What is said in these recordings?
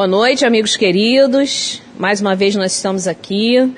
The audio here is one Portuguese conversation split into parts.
Boa noite, amigos queridos. Mais uma vez nós estamos aqui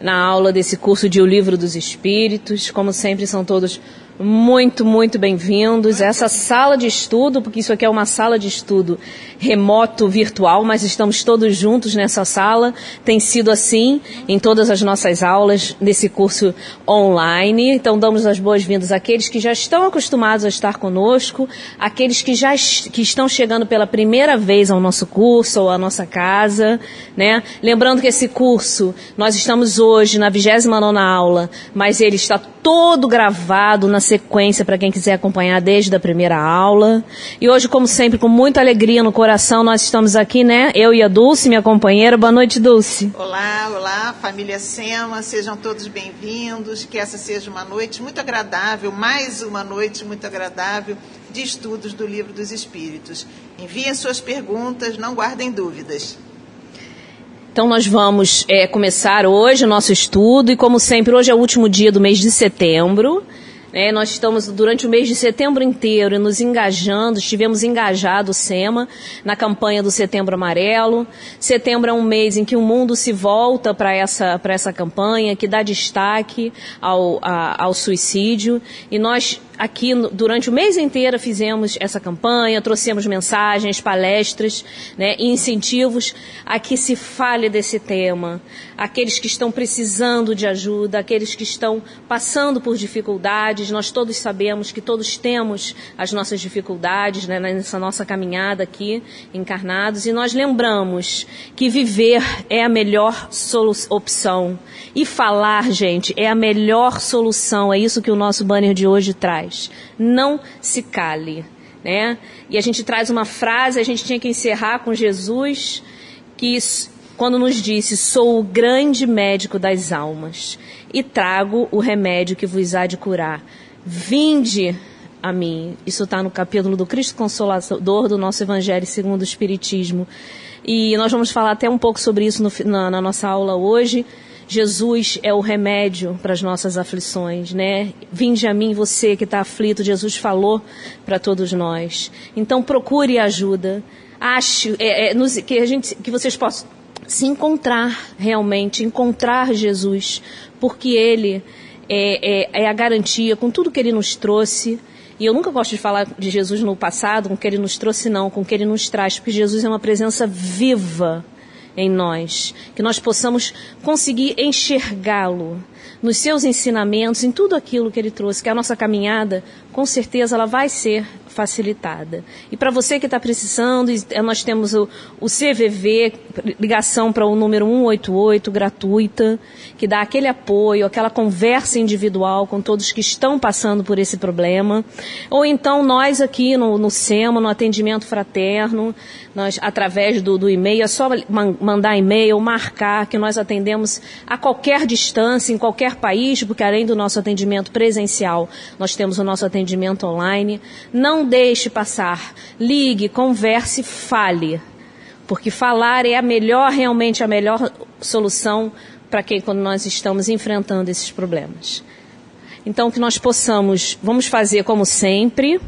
na aula desse curso de O Livro dos Espíritos. Como sempre, são todos muito, muito bem-vindos. Essa sala de estudo, porque isso aqui é uma sala de estudo remoto, virtual, mas estamos todos juntos nessa sala. Tem sido assim em todas as nossas aulas nesse curso online. Então, damos as boas-vindas àqueles que já estão acostumados a estar conosco, àqueles que já que estão chegando pela primeira vez ao nosso curso ou à nossa casa, né? Lembrando que esse curso, nós estamos hoje na 29 aula, mas ele está todo gravado na sequência para quem quiser acompanhar desde a primeira aula. E hoje, como sempre, com muita alegria no coração, nós estamos aqui, né? Eu e a Dulce, minha companheira. Boa noite, Dulce. Olá, olá, família Sema, sejam todos bem-vindos. Que essa seja uma noite muito agradável, mais uma noite muito agradável de estudos do Livro dos Espíritos. Enviem suas perguntas, não guardem dúvidas. Então nós vamos é, começar hoje o nosso estudo e como sempre hoje é o último dia do mês de setembro. É, nós estamos durante o mês de setembro inteiro nos engajando, estivemos engajados, SEMA, na campanha do Setembro Amarelo. Setembro é um mês em que o mundo se volta para essa, essa campanha, que dá destaque ao, a, ao suicídio. E nós aqui durante o mês inteiro fizemos essa campanha, trouxemos mensagens, palestras né, e incentivos a que se fale desse tema. Aqueles que estão precisando de ajuda, aqueles que estão passando por dificuldades, nós todos sabemos que todos temos as nossas dificuldades né, nessa nossa caminhada aqui, encarnados, e nós lembramos que viver é a melhor opção. E falar, gente, é a melhor solução. É isso que o nosso banner de hoje traz. Não se cale. Né? E a gente traz uma frase, a gente tinha que encerrar com Jesus, que quando nos disse: Sou o grande médico das almas e trago o remédio que vos há de curar. Vinde a mim. Isso está no capítulo do Cristo Consolador do nosso Evangelho segundo o Espiritismo. E nós vamos falar até um pouco sobre isso no, na, na nossa aula hoje. Jesus é o remédio para as nossas aflições, né? Vinde a mim você que está aflito, Jesus falou para todos nós. Então procure ajuda. Ache é, é, que a gente, que vocês possam se encontrar realmente, encontrar Jesus, porque Ele é, é, é a garantia com tudo que Ele nos trouxe. E eu nunca gosto de falar de Jesus no passado, com o que Ele nos trouxe, não, com o que Ele nos traz, porque Jesus é uma presença viva em nós, que nós possamos conseguir enxergá-lo nos seus ensinamentos, em tudo aquilo que ele trouxe, que a nossa caminhada, com certeza, ela vai ser facilitada. E para você que está precisando, eh, nós temos o, o CVV, ligação para o número 188, gratuita, que dá aquele apoio, aquela conversa individual com todos que estão passando por esse problema. Ou então nós aqui no, no SEMA, no atendimento fraterno, nós, através do, do e-mail, é só mandar e-mail, marcar que nós atendemos a qualquer distância, em qualquer país, porque além do nosso atendimento presencial, nós temos o nosso atendimento online. Não deixe passar. Ligue, converse, fale. Porque falar é a melhor, realmente a melhor solução para quem quando nós estamos enfrentando esses problemas. Então que nós possamos, vamos fazer como sempre,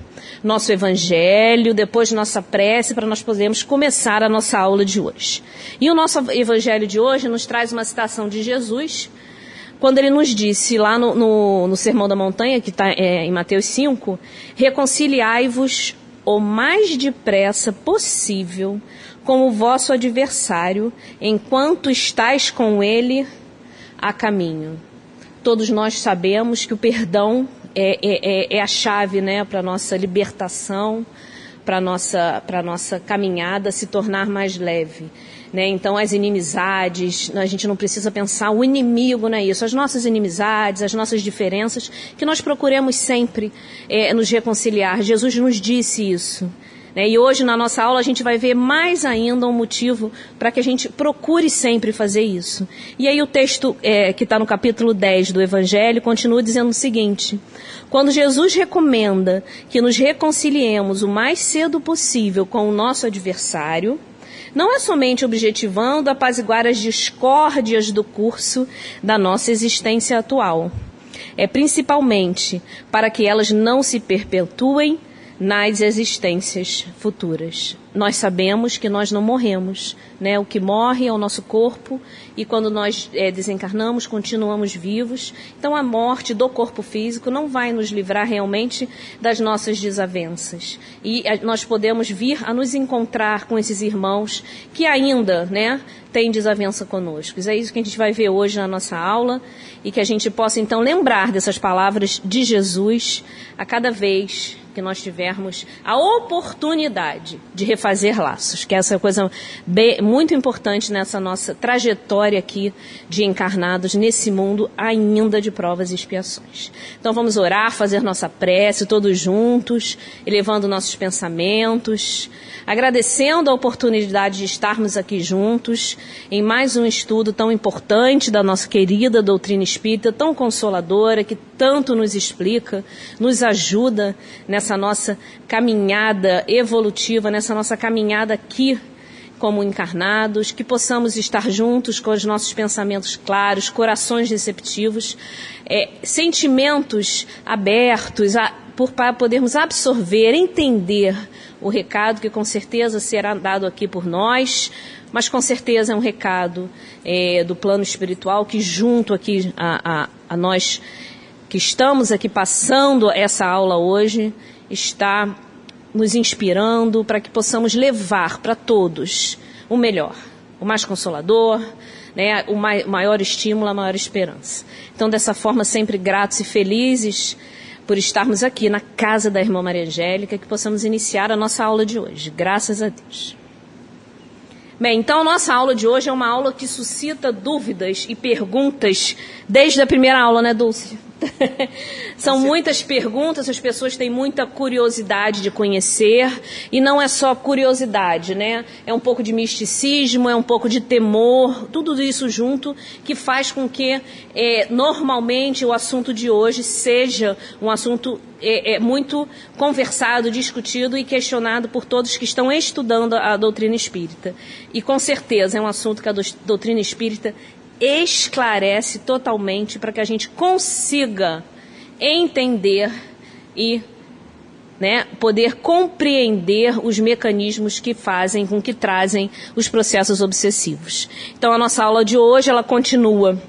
nosso evangelho, depois nossa prece, para nós podermos começar a nossa aula de hoje. E o nosso evangelho de hoje nos traz uma citação de Jesus, quando ele nos disse lá no, no, no Sermão da Montanha, que está é, em Mateus 5, reconciliai-vos o mais depressa possível com o vosso adversário, enquanto estáis com ele a caminho. Todos nós sabemos que o perdão é, é, é, é a chave né, para a nossa libertação, para a nossa, nossa caminhada se tornar mais leve. Né? Então, as inimizades, a gente não precisa pensar o inimigo não é isso, as nossas inimizades, as nossas diferenças, que nós procuremos sempre é, nos reconciliar. Jesus nos disse isso. Né? E hoje, na nossa aula, a gente vai ver mais ainda um motivo para que a gente procure sempre fazer isso. E aí, o texto é, que está no capítulo 10 do Evangelho continua dizendo o seguinte: Quando Jesus recomenda que nos reconciliemos o mais cedo possível com o nosso adversário, não é somente objetivando apaziguar as discórdias do curso da nossa existência atual. É principalmente para que elas não se perpetuem nas existências futuras. nós sabemos que nós não morremos, né? O que morre é o nosso corpo e quando nós é, desencarnamos continuamos vivos. Então a morte do corpo físico não vai nos livrar realmente das nossas desavenças e a, nós podemos vir a nos encontrar com esses irmãos que ainda, né? Têm desavença conosco. É isso que a gente vai ver hoje na nossa aula e que a gente possa então lembrar dessas palavras de Jesus a cada vez que nós tivermos a oportunidade de refazer laços, que essa é coisa bem, muito importante nessa nossa trajetória aqui de encarnados nesse mundo ainda de provas e expiações. Então vamos orar, fazer nossa prece todos juntos, elevando nossos pensamentos, agradecendo a oportunidade de estarmos aqui juntos em mais um estudo tão importante da nossa querida doutrina espírita, tão consoladora, que tanto nos explica, nos ajuda nessa nossa caminhada evolutiva, nessa nossa caminhada aqui como encarnados, que possamos estar juntos com os nossos pensamentos claros, corações receptivos, é, sentimentos abertos, a, por, para podermos absorver, entender o recado que com certeza será dado aqui por nós, mas com certeza é um recado é, do plano espiritual que junto aqui a, a, a nós que estamos aqui passando essa aula hoje está nos inspirando para que possamos levar para todos o melhor, o mais consolador, né, o maior estímulo, a maior esperança. Então, dessa forma, sempre gratos e felizes por estarmos aqui na casa da irmã Maria Angélica, que possamos iniciar a nossa aula de hoje. Graças a Deus. Bem, então nossa aula de hoje é uma aula que suscita dúvidas e perguntas desde a primeira aula, né, Dulce? São muitas perguntas, as pessoas têm muita curiosidade de conhecer, e não é só curiosidade, né? É um pouco de misticismo, é um pouco de temor, tudo isso junto que faz com que é, normalmente o assunto de hoje seja um assunto é, é, muito conversado, discutido e questionado por todos que estão estudando a doutrina espírita. E com certeza é um assunto que a doutrina espírita esclarece totalmente para que a gente consiga entender e né, poder compreender os mecanismos que fazem com que trazem os processos obsessivos. Então a nossa aula de hoje ela continua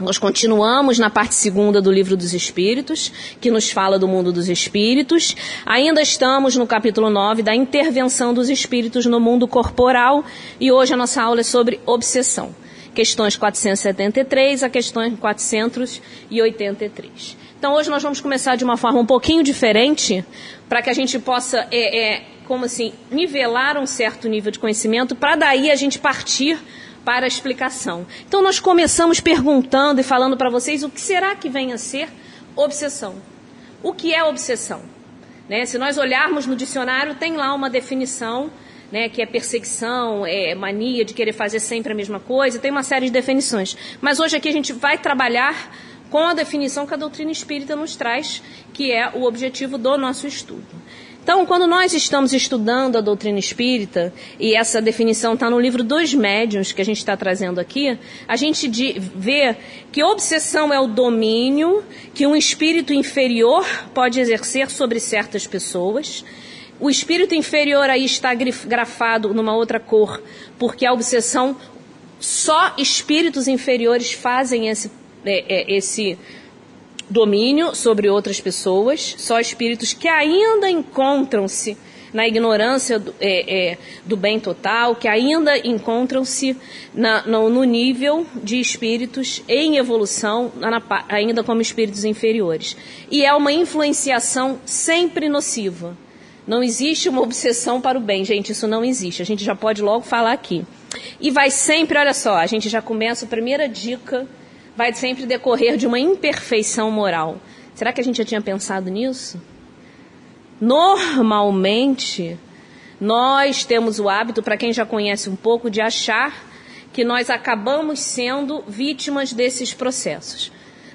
nós continuamos na parte segunda do livro dos Espíritos, que nos fala do mundo dos espíritos. Ainda estamos no capítulo 9 da intervenção dos espíritos no mundo corporal e hoje a nossa aula é sobre obsessão questões 473 a questões 483. Então hoje nós vamos começar de uma forma um pouquinho diferente, para que a gente possa, é, é, como assim, nivelar um certo nível de conhecimento, para daí a gente partir para a explicação. Então nós começamos perguntando e falando para vocês o que será que vem a ser obsessão. O que é obsessão? Né? Se nós olharmos no dicionário, tem lá uma definição né, que é perseguição, é mania de querer fazer sempre a mesma coisa, tem uma série de definições. Mas hoje aqui a gente vai trabalhar com a definição que a doutrina espírita nos traz, que é o objetivo do nosso estudo. Então, quando nós estamos estudando a doutrina espírita, e essa definição está no livro dos médiuns que a gente está trazendo aqui, a gente vê que obsessão é o domínio que um espírito inferior pode exercer sobre certas pessoas o espírito inferior aí está grafado numa outra cor, porque a obsessão, só espíritos inferiores fazem esse, é, é, esse domínio sobre outras pessoas, só espíritos que ainda encontram-se na ignorância do, é, é, do, bem total, que ainda encontram-se no, nível de espíritos em evolução, na, ainda como espíritos inferiores. E é uma influenciação sempre nociva. Não existe uma obsessão para o bem, gente, isso não existe. A gente já pode logo falar aqui. E vai sempre, olha só, a gente já começa a primeira dica, vai sempre decorrer de uma imperfeição moral. Será que a gente já tinha pensado nisso? Normalmente, nós temos o hábito, para quem já conhece um pouco, de achar que nós acabamos sendo vítimas desses processos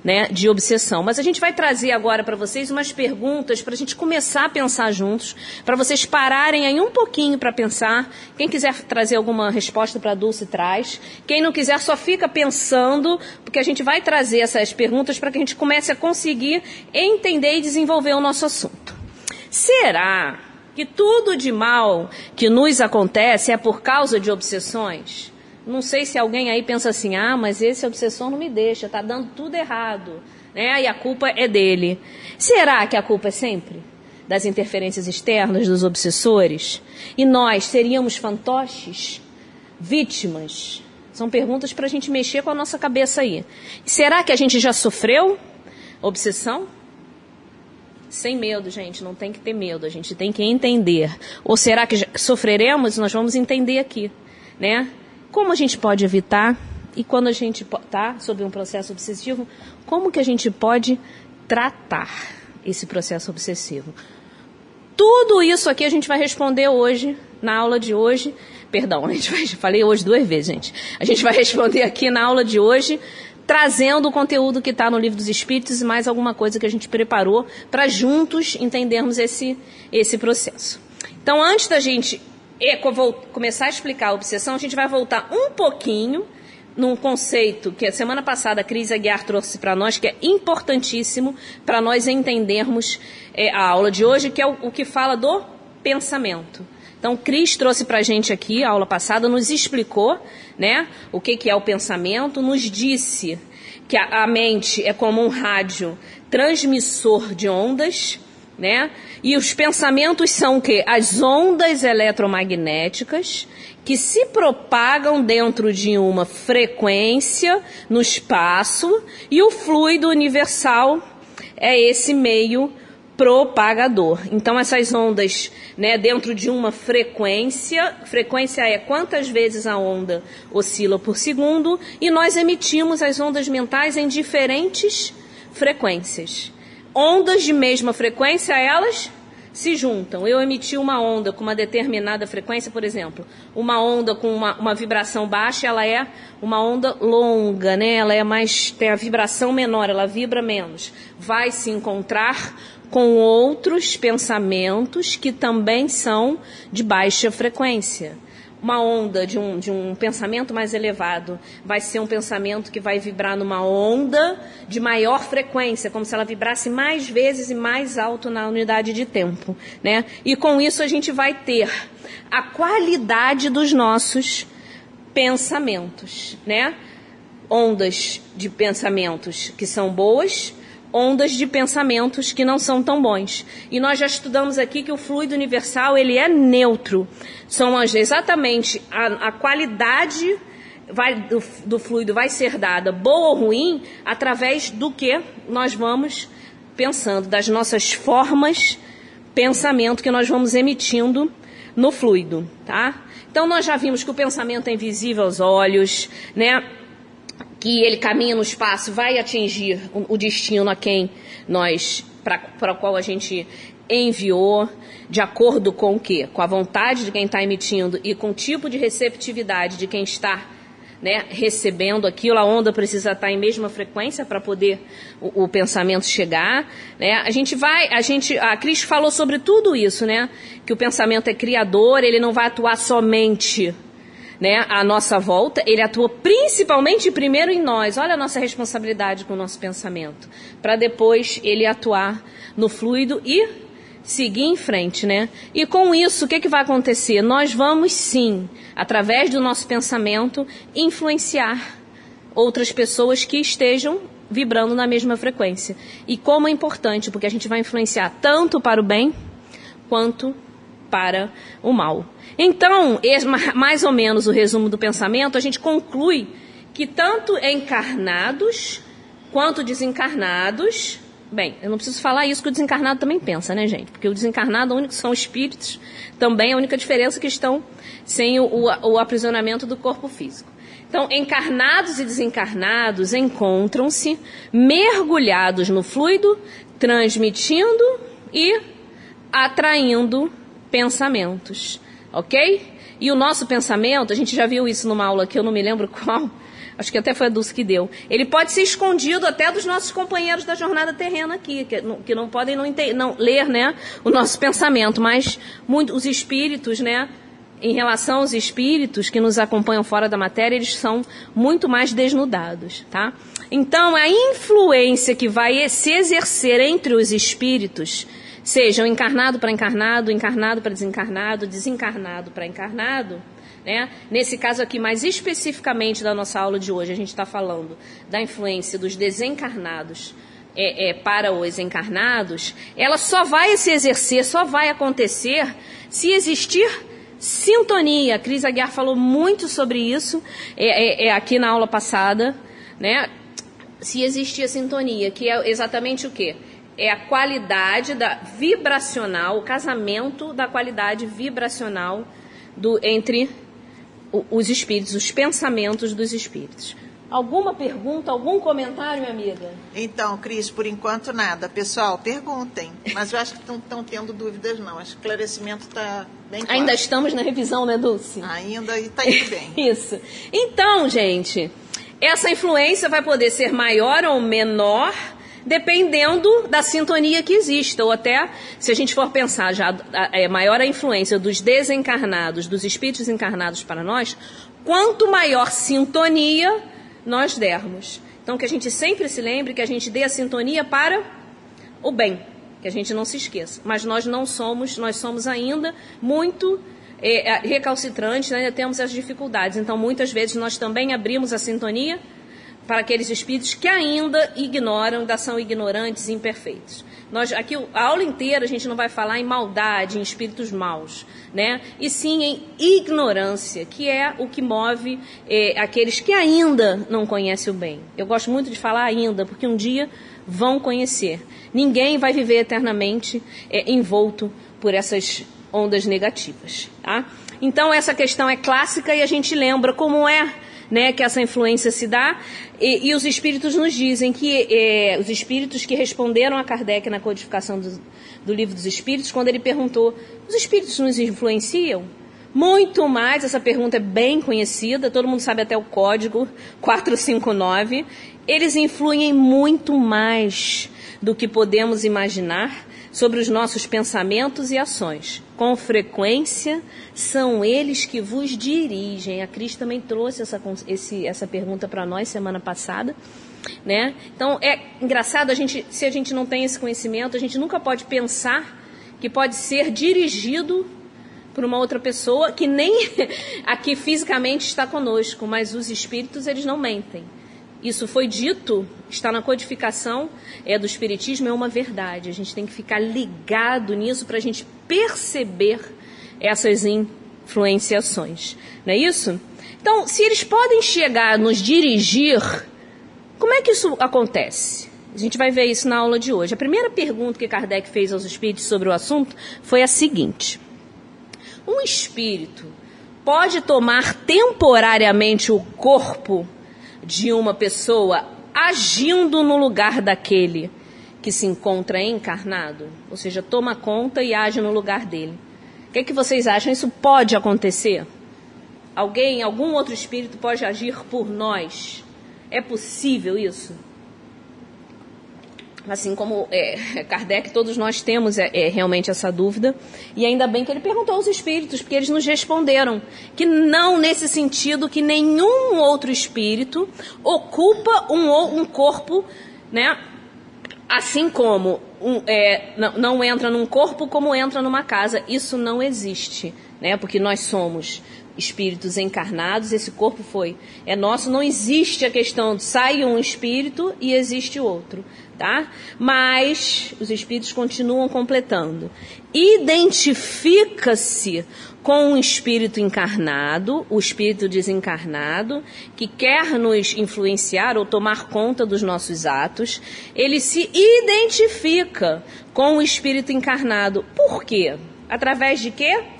né, de obsessão. Mas a gente vai trazer agora para vocês umas perguntas para a gente começar a pensar juntos, para vocês pararem aí um pouquinho para pensar. Quem quiser trazer alguma resposta para a Dulce, traz. Quem não quiser, só fica pensando, porque a gente vai trazer essas perguntas para que a gente comece a conseguir entender e desenvolver o nosso assunto. Será que tudo de mal que nos acontece é por causa de obsessões? Não sei se alguém aí pensa assim: ah, mas esse obsessor não me deixa, está dando tudo errado, né? E a culpa é dele. Será que a culpa é sempre das interferências externas dos obsessores? E nós seríamos fantoches, vítimas? São perguntas para a gente mexer com a nossa cabeça aí. Será que a gente já sofreu obsessão? Sem medo, gente, não tem que ter medo, a gente tem que entender. Ou será que sofreremos? Nós vamos entender aqui, né? Como a gente pode evitar e quando a gente está sob um processo obsessivo, como que a gente pode tratar esse processo obsessivo? Tudo isso aqui a gente vai responder hoje, na aula de hoje. Perdão, a gente vai, falei hoje duas vezes, gente. A gente vai responder aqui na aula de hoje trazendo o conteúdo que está no Livro dos Espíritos e mais alguma coisa que a gente preparou para juntos entendermos esse, esse processo. Então, antes da gente começar a explicar a obsessão, a gente vai voltar um pouquinho num conceito que a semana passada a Cris Aguiar trouxe para nós, que é importantíssimo para nós entendermos é, a aula de hoje, que é o, o que fala do pensamento. Então, Cris trouxe para a gente aqui, a aula passada, nos explicou né, o que, que é o pensamento, nos disse que a, a mente é como um rádio transmissor de ondas, né? E os pensamentos são o quê? As ondas eletromagnéticas que se propagam dentro de uma frequência no espaço e o fluido universal é esse meio propagador. Então essas ondas, né, dentro de uma frequência, frequência é quantas vezes a onda oscila por segundo, e nós emitimos as ondas mentais em diferentes frequências. Ondas de mesma frequência, elas se juntam. Eu emiti uma onda com uma determinada frequência, por exemplo, uma onda com uma, uma vibração baixa, ela é uma onda longa, né? Ela é mais tem a vibração menor, ela vibra menos. Vai se encontrar com outros pensamentos que também são de baixa frequência. Uma onda de um, de um pensamento mais elevado vai ser um pensamento que vai vibrar numa onda de maior frequência, como se ela vibrasse mais vezes e mais alto na unidade de tempo. Né? E com isso a gente vai ter a qualidade dos nossos pensamentos. Né? Ondas de pensamentos que são boas, ondas de pensamentos que não são tão bons. E nós já estudamos aqui que o fluido universal ele é neutro. São exatamente a, a qualidade vai, do, do fluido vai ser dada, boa ou ruim, através do que nós vamos pensando, das nossas formas pensamento que nós vamos emitindo no fluido, tá? Então nós já vimos que o pensamento é invisível aos olhos, né? Que ele caminha no espaço vai atingir o destino a quem nós, para o qual a gente enviou, de acordo com o quê? Com a vontade de quem está emitindo e com o tipo de receptividade de quem está né, recebendo aquilo, a onda precisa estar em mesma frequência para poder o, o, pensamento chegar, né? A gente vai, a gente, a Cris falou sobre tudo isso, né? Que o pensamento é criador, ele não vai atuar somente né, à nossa volta, ele atua principalmente primeiro em nós. Olha a nossa responsabilidade com o nosso pensamento, para depois ele atuar no fluido e seguir em frente, né? E com isso, o que, que vai acontecer? Nós vamos sim, através do nosso pensamento, influenciar outras pessoas que estejam vibrando na mesma frequência. E como é importante, porque a gente vai influenciar tanto para o bem quanto para o mal. Então, mais ou menos o resumo do pensamento, a gente conclui que tanto encarnados quanto desencarnados. Bem, eu não preciso falar isso que o desencarnado também pensa, né, gente? Porque o desencarnado, o único são espíritos, também a única diferença é que estão sem o, o, o aprisionamento do corpo físico. Então, encarnados e desencarnados encontram-se mergulhados no fluido, transmitindo e atraindo pensamentos ok? E o nosso pensamento, a gente já viu isso numa aula que eu não me lembro qual, acho que até foi a Dulce que deu. Ele pode ser escondido até dos nossos companheiros da jornada terrena aqui, que não, que não podem não, não, ler né, o nosso pensamento, mas muito, os espíritos, né? Em relação aos espíritos que nos acompanham fora da matéria, eles são muito mais desnudados, tá? Então, a influência que vai se exercer entre os espíritos sejam encarnado para encarnado, encarnado para desencarnado, desencarnado para encarnado, né? Nesse caso aqui, mais especificamente da nossa aula de hoje, a gente está falando da influência dos desencarnados é, é, para os encarnados, ela só vai se exercer, só vai acontecer se existir sintonia. Cris Aguiar falou muito sobre isso é, é, é aqui na aula passada, né? Se existir a sintonia, que é exatamente o quê? É a qualidade da vibracional, o casamento da qualidade vibracional do, entre os espíritos, os pensamentos dos espíritos. Alguma pergunta, algum comentário, minha amiga? Então, Cris, por enquanto nada. Pessoal, perguntem. Mas eu acho que estão tendo dúvidas, não. O esclarecimento está bem claro. Ainda estamos na revisão, né, Dulce? Ainda e está indo bem. Isso. Então, gente, essa influência vai poder ser maior ou menor dependendo da sintonia que exista, ou até, se a gente for pensar já, é maior a influência dos desencarnados, dos espíritos encarnados para nós, quanto maior sintonia nós dermos. Então, que a gente sempre se lembre que a gente dê a sintonia para o bem, que a gente não se esqueça. Mas nós não somos, nós somos ainda muito recalcitrantes, ainda temos as dificuldades. Então, muitas vezes nós também abrimos a sintonia para aqueles espíritos que ainda ignoram, ainda são ignorantes e imperfeitos. Nós, aqui, a aula inteira a gente não vai falar em maldade, em espíritos maus, né? E sim em ignorância, que é o que move é, aqueles que ainda não conhecem o bem. Eu gosto muito de falar ainda, porque um dia vão conhecer. Ninguém vai viver eternamente é, envolto por essas ondas negativas, tá? Então essa questão é clássica e a gente lembra como é né, que essa influência se dá. E, e os espíritos nos dizem que é, os espíritos que responderam a Kardec na codificação do, do livro dos espíritos, quando ele perguntou: os espíritos nos influenciam? Muito mais, essa pergunta é bem conhecida, todo mundo sabe até o código 459. Eles influem muito mais do que podemos imaginar sobre os nossos pensamentos e ações. Com frequência, são eles que vos dirigem. A Cris também trouxe essa, esse, essa pergunta para nós semana passada. Né? Então, é engraçado, a gente, se a gente não tem esse conhecimento, a gente nunca pode pensar que pode ser dirigido por uma outra pessoa que nem aqui fisicamente está conosco, mas os espíritos eles não mentem. Isso foi dito, está na codificação é, do Espiritismo, é uma verdade. A gente tem que ficar ligado nisso para a gente perceber essas influenciações. Não é isso? Então, se eles podem chegar a nos dirigir, como é que isso acontece? A gente vai ver isso na aula de hoje. A primeira pergunta que Kardec fez aos espíritos sobre o assunto foi a seguinte: Um espírito pode tomar temporariamente o corpo de uma pessoa agindo no lugar daquele que se encontra encarnado, ou seja, toma conta e age no lugar dele. O que, é que vocês acham? Isso pode acontecer? Alguém, algum outro espírito pode agir por nós? É possível isso? Assim como é, Kardec, todos nós temos é, é, realmente essa dúvida. E ainda bem que ele perguntou aos espíritos, porque eles nos responderam que não nesse sentido que nenhum outro espírito ocupa um, um corpo, né? Assim como um, é, não, não entra num corpo como entra numa casa. Isso não existe, né? Porque nós somos espíritos encarnados, esse corpo foi é nosso, não existe a questão de sai um espírito e existe outro tá? Mas os espíritos continuam completando. Identifica-se com um espírito encarnado, o espírito desencarnado, que quer nos influenciar ou tomar conta dos nossos atos. Ele se identifica com o espírito encarnado. Por quê? Através de quê?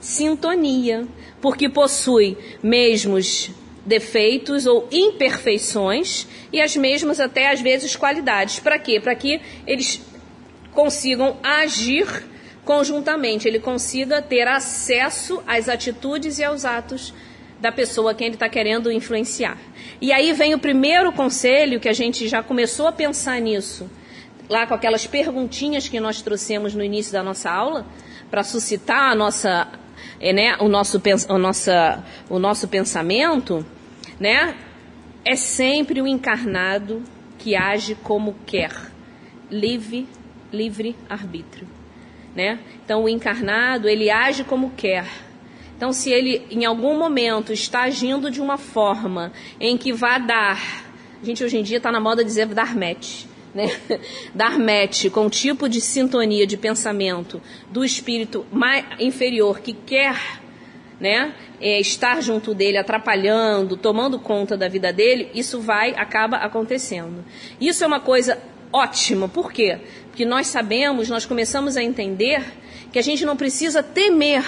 Sintonia. Porque possui mesmos defeitos ou imperfeições e as mesmas até às vezes qualidades. Para quê? Para que eles consigam agir conjuntamente, ele consiga ter acesso às atitudes e aos atos da pessoa que ele está querendo influenciar. E aí vem o primeiro conselho que a gente já começou a pensar nisso, lá com aquelas perguntinhas que nós trouxemos no início da nossa aula, para suscitar a nossa é, né, o, nosso, o, nossa, o nosso pensamento, né, é sempre o encarnado que age como quer, livre livre arbítrio, né? Então o encarnado ele age como quer. Então se ele em algum momento está agindo de uma forma em que vá dar, a gente hoje em dia está na moda dizer dar match, né? dar match com o tipo de sintonia de pensamento do espírito mais inferior que quer né, é, estar junto dele, atrapalhando, tomando conta da vida dele, isso vai, acaba acontecendo. Isso é uma coisa ótima, por quê? Porque nós sabemos, nós começamos a entender que a gente não precisa temer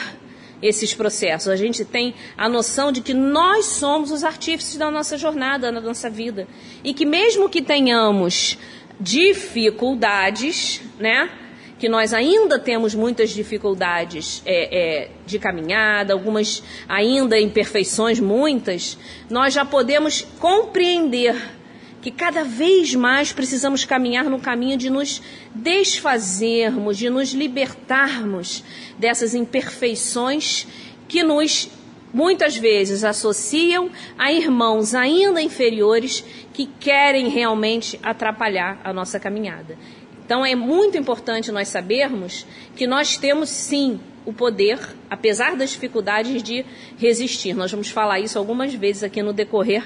esses processos. A gente tem a noção de que nós somos os artífices da nossa jornada, da nossa vida. E que mesmo que tenhamos dificuldades, né? Que nós ainda temos muitas dificuldades é, é, de caminhada, algumas ainda imperfeições, muitas, nós já podemos compreender que cada vez mais precisamos caminhar no caminho de nos desfazermos, de nos libertarmos dessas imperfeições que nos muitas vezes associam a irmãos ainda inferiores que querem realmente atrapalhar a nossa caminhada. Então é muito importante nós sabermos que nós temos sim o poder, apesar das dificuldades, de resistir. Nós vamos falar isso algumas vezes aqui no decorrer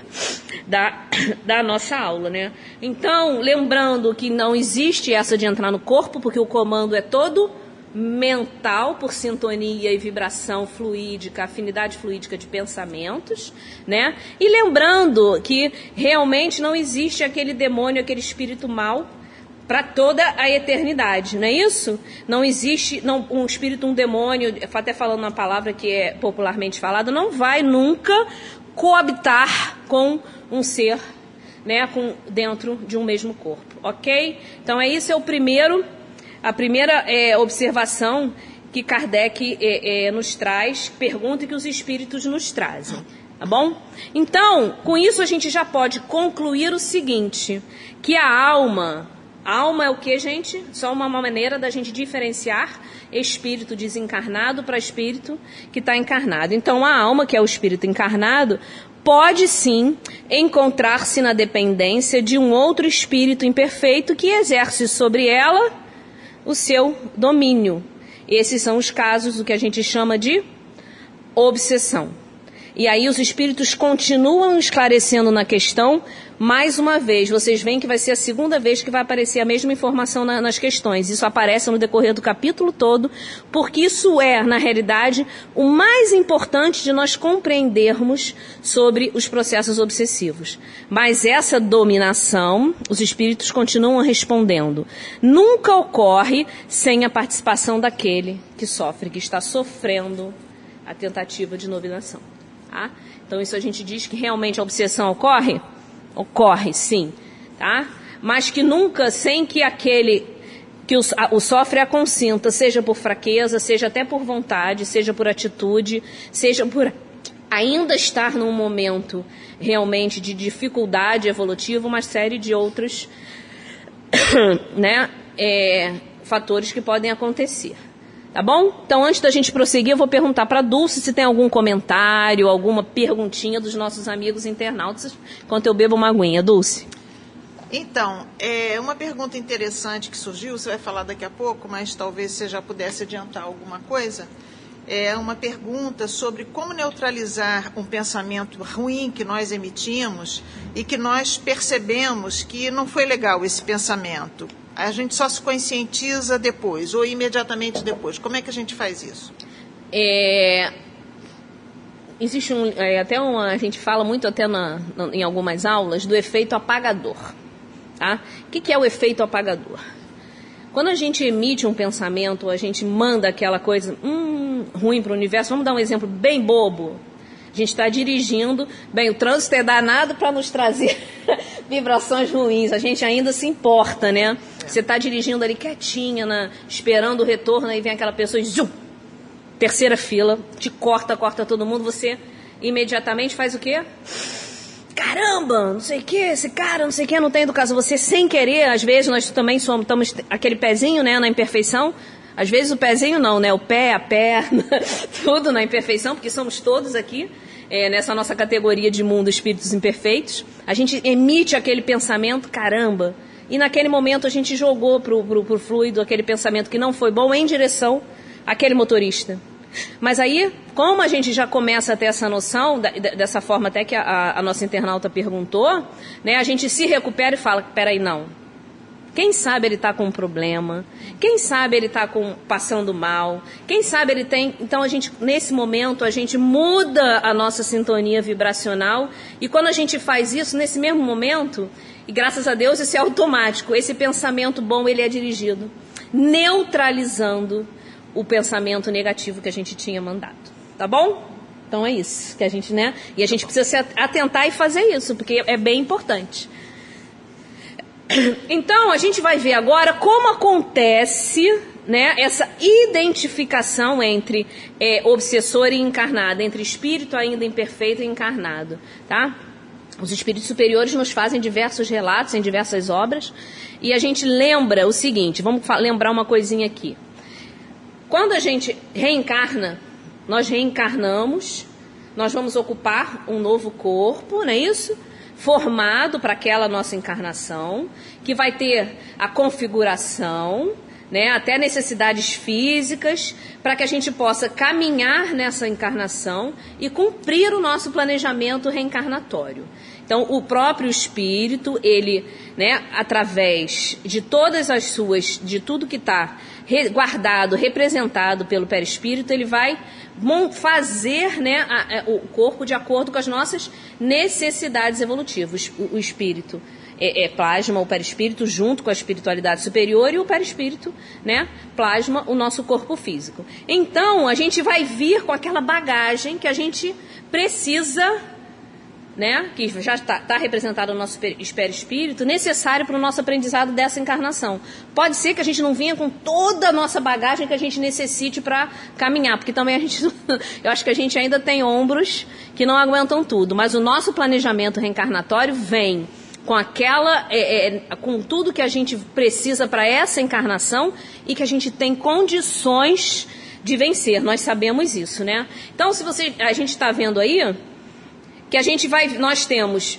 da, da nossa aula, né? Então, lembrando que não existe essa de entrar no corpo, porque o comando é todo mental por sintonia e vibração fluídica, afinidade fluídica de pensamentos, né? E lembrando que realmente não existe aquele demônio, aquele espírito mal para toda a eternidade, não é isso? Não existe não, um espírito, um demônio, até falando uma palavra que é popularmente falada, não vai nunca coabitar com um ser, né, com, dentro de um mesmo corpo, ok? Então é isso é o primeiro, a primeira é, observação que Kardec é, é, nos traz, pergunta que os espíritos nos trazem. Tá bom? Então, com isso a gente já pode concluir o seguinte: que a alma, Alma é o que, gente? Só uma maneira da gente diferenciar espírito desencarnado para espírito que está encarnado. Então, a alma, que é o espírito encarnado, pode sim encontrar-se na dependência de um outro espírito imperfeito que exerce sobre ela o seu domínio. Esses são os casos do que a gente chama de obsessão. E aí os espíritos continuam esclarecendo na questão mais uma vez, vocês veem que vai ser a segunda vez que vai aparecer a mesma informação na, nas questões. Isso aparece no decorrer do capítulo todo, porque isso é, na realidade, o mais importante de nós compreendermos sobre os processos obsessivos. Mas essa dominação, os espíritos continuam respondendo, nunca ocorre sem a participação daquele que sofre, que está sofrendo a tentativa de dominação. Tá? Então, isso a gente diz que realmente a obsessão ocorre Ocorre, sim, tá? Mas que nunca sem que aquele que o, o sofre a consinta, seja por fraqueza, seja até por vontade, seja por atitude, seja por ainda estar num momento realmente de dificuldade evolutiva, uma série de outros né, é, fatores que podem acontecer. Tá bom? Então, antes da gente prosseguir, eu vou perguntar para Dulce se tem algum comentário, alguma perguntinha dos nossos amigos internautas, enquanto eu bebo uma aguinha. Dulce. Então, é uma pergunta interessante que surgiu, você vai falar daqui a pouco, mas talvez você já pudesse adiantar alguma coisa. É uma pergunta sobre como neutralizar um pensamento ruim que nós emitimos e que nós percebemos que não foi legal esse pensamento a gente só se conscientiza depois ou imediatamente depois. Como é que a gente faz isso? É, existe um, é, até uma, a gente fala muito até na, na, em algumas aulas do efeito apagador. Tá? O que, que é o efeito apagador? Quando a gente emite um pensamento, a gente manda aquela coisa hum, ruim para o universo. Vamos dar um exemplo bem bobo. A gente está dirigindo, bem, o trânsito é danado para nos trazer vibrações ruins. A gente ainda se importa, né? Você está dirigindo ali quietinha, esperando o retorno, aí vem aquela pessoa e zum, terceira fila, te corta, corta todo mundo, você imediatamente faz o quê? Caramba, não sei o que, esse cara, não sei o que, não tem educação. Você sem querer, às vezes nós também somos, estamos aquele pezinho, né, na imperfeição. Às vezes o pezinho não, né, o pé, a perna, tudo na imperfeição, porque somos todos aqui é, nessa nossa categoria de mundo espíritos imperfeitos, a gente emite aquele pensamento, caramba, e naquele momento a gente jogou pro, pro, pro fluido aquele pensamento que não foi bom em direção àquele motorista. Mas aí, como a gente já começa a ter essa noção, dessa forma até que a, a nossa internauta perguntou, né, a gente se recupera e fala, peraí, não, quem sabe ele está com um problema, quem sabe ele está passando mal, quem sabe ele tem. Então a gente, nesse momento, a gente muda a nossa sintonia vibracional e quando a gente faz isso, nesse mesmo momento, e graças a Deus isso é automático, esse pensamento bom ele é dirigido, neutralizando o pensamento negativo que a gente tinha mandado. Tá bom? Então é isso que a gente, né? E a gente precisa se atentar e fazer isso, porque é bem importante. Então, a gente vai ver agora como acontece né, essa identificação entre é, obsessor e encarnado, entre espírito ainda imperfeito e encarnado, tá? Os espíritos superiores nos fazem diversos relatos em diversas obras e a gente lembra o seguinte, vamos lembrar uma coisinha aqui. Quando a gente reencarna, nós reencarnamos, nós vamos ocupar um novo corpo, não é isso? Formado para aquela nossa encarnação, que vai ter a configuração, né, até necessidades físicas, para que a gente possa caminhar nessa encarnação e cumprir o nosso planejamento reencarnatório. Então, o próprio espírito, ele, né, através de todas as suas, de tudo que está guardado, representado pelo perispírito, ele vai fazer né, a, a, o corpo de acordo com as nossas necessidades evolutivas. O, o espírito é, é, plasma o perispírito junto com a espiritualidade superior e o perispírito né, plasma o nosso corpo físico. Então, a gente vai vir com aquela bagagem que a gente precisa né, que já está, está representado no nosso espírito, necessário para o nosso aprendizado dessa encarnação. Pode ser que a gente não venha com toda a nossa bagagem que a gente necessite para caminhar, porque também a gente, eu acho que a gente ainda tem ombros que não aguentam tudo, mas o nosso planejamento reencarnatório vem com aquela, é, é, com tudo que a gente precisa para essa encarnação e que a gente tem condições de vencer. Nós sabemos isso, né? Então, se você, a gente está vendo aí que a gente vai, nós temos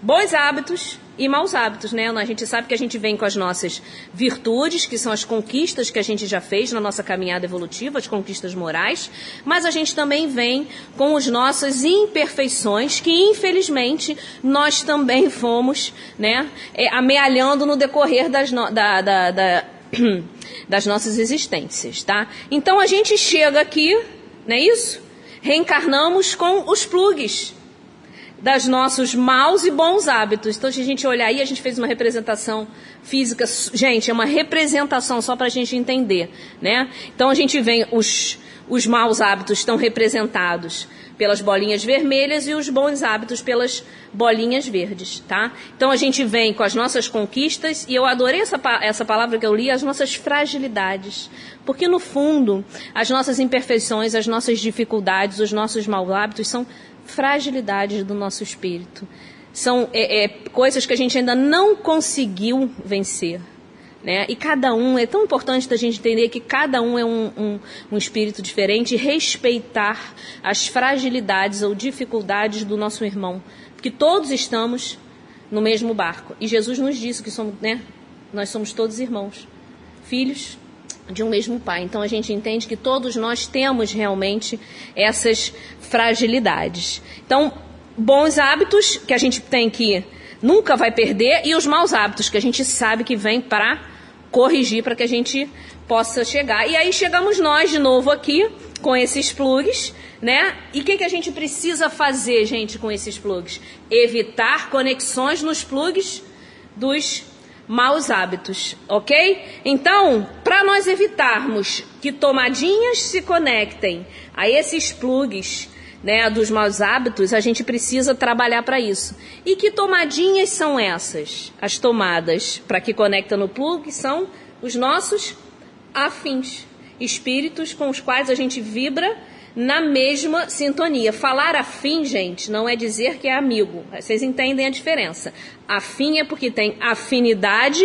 bons hábitos e maus hábitos, né? A gente sabe que a gente vem com as nossas virtudes, que são as conquistas que a gente já fez na nossa caminhada evolutiva, as conquistas morais, mas a gente também vem com as nossas imperfeições, que infelizmente nós também fomos, né, é, amealhando no decorrer das, no, da, da, da, das nossas existências, tá? Então a gente chega aqui, não é isso? Reencarnamos com os plugs das nossos maus e bons hábitos. Então, se a gente olhar aí, a gente fez uma representação física. Gente, é uma representação só para a gente entender, né? Então, a gente vem, os, os maus hábitos estão representados pelas bolinhas vermelhas e os bons hábitos pelas bolinhas verdes, tá? Então, a gente vem com as nossas conquistas, e eu adorei essa, essa palavra que eu li, as nossas fragilidades. Porque, no fundo, as nossas imperfeições, as nossas dificuldades, os nossos maus hábitos são fragilidades do nosso espírito. São é, é, coisas que a gente ainda não conseguiu vencer. Né? E cada um, é tão importante a gente entender que cada um é um, um, um espírito diferente e respeitar as fragilidades ou dificuldades do nosso irmão. Porque todos estamos no mesmo barco. E Jesus nos disse que somos, né? nós somos todos irmãos, filhos de um mesmo pai. Então a gente entende que todos nós temos realmente essas fragilidades. Então, bons hábitos que a gente tem que nunca vai perder e os maus hábitos que a gente sabe que vem para corrigir para que a gente possa chegar. E aí chegamos nós de novo aqui com esses plugs, né? E o que, que a gente precisa fazer, gente, com esses plugs? Evitar conexões nos plugs dos maus hábitos, ok? Então, para nós evitarmos que tomadinhas se conectem a esses plugs né, dos maus hábitos, a gente precisa trabalhar para isso. E que tomadinhas são essas? As tomadas para que conecta no plug são os nossos afins, espíritos com os quais a gente vibra na mesma sintonia. Falar afim, gente, não é dizer que é amigo. Vocês entendem a diferença. Afim é porque tem afinidade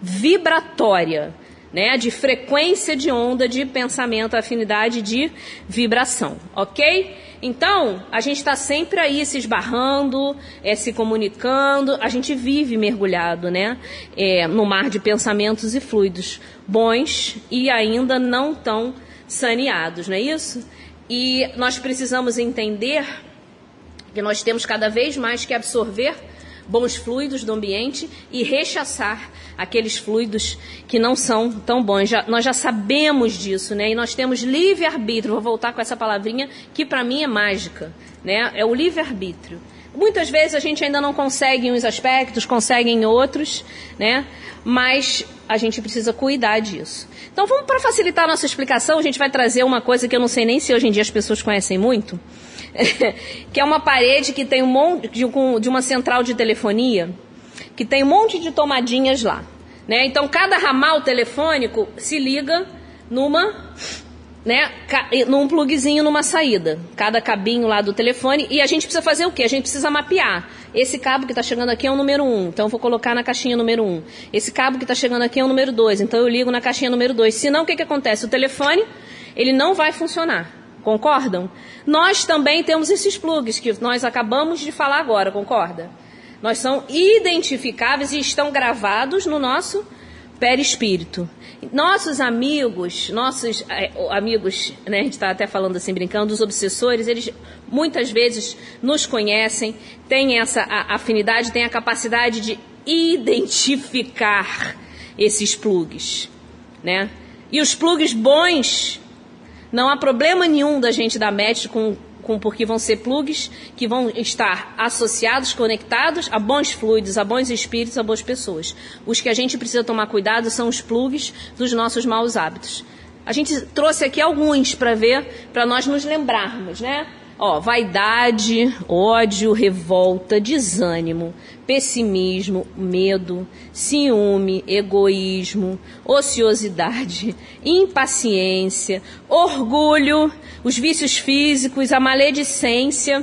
vibratória. né, de frequência de onda de pensamento, afinidade de vibração, ok? Então, a gente está sempre aí se esbarrando, é, se comunicando, a gente vive mergulhado, né, é, no mar de pensamentos e fluidos bons e ainda não tão saneados, não é isso? E nós precisamos entender que nós temos cada vez mais que absorver bons fluidos do ambiente e rechaçar aqueles fluidos que não são tão bons. Já, nós já sabemos disso, né? E nós temos livre-arbítrio. Vou voltar com essa palavrinha que para mim é mágica, né? É o livre-arbítrio. Muitas vezes a gente ainda não consegue em uns aspectos, consegue em outros, né? Mas a gente precisa cuidar disso. Então, vamos para facilitar a nossa explicação, a gente vai trazer uma coisa que eu não sei nem se hoje em dia as pessoas conhecem muito, que é uma parede que tem um monte de, de uma central de telefonia, que tem um monte de tomadinhas lá. Né? Então, cada ramal telefônico se liga numa né, num plugzinho numa saída, cada cabinho lá do telefone, e a gente precisa fazer o quê? A gente precisa mapear. Esse cabo que está chegando aqui é o número 1, um, então eu vou colocar na caixinha número 1. Um. Esse cabo que está chegando aqui é o número 2, então eu ligo na caixinha número 2. Senão, o que, que acontece? O telefone, ele não vai funcionar. Concordam? Nós também temos esses plugs que nós acabamos de falar agora, concorda? Nós são identificáveis e estão gravados no nosso perispírito. Nossos amigos, nossos é, amigos, né, a gente está até falando assim, brincando, os obsessores, eles muitas vezes nos conhecem, têm essa afinidade, têm a capacidade de identificar esses plugs, né? E os plugs bons, não há problema nenhum da gente dar match com com, porque vão ser plugs que vão estar associados, conectados a bons fluidos, a bons espíritos, a boas pessoas. Os que a gente precisa tomar cuidado são os plugs dos nossos maus hábitos. A gente trouxe aqui alguns para ver, para nós nos lembrarmos, né? Ó, vaidade, ódio, revolta, desânimo, pessimismo, medo, ciúme, egoísmo, ociosidade, impaciência, orgulho, os vícios físicos, a maledicência,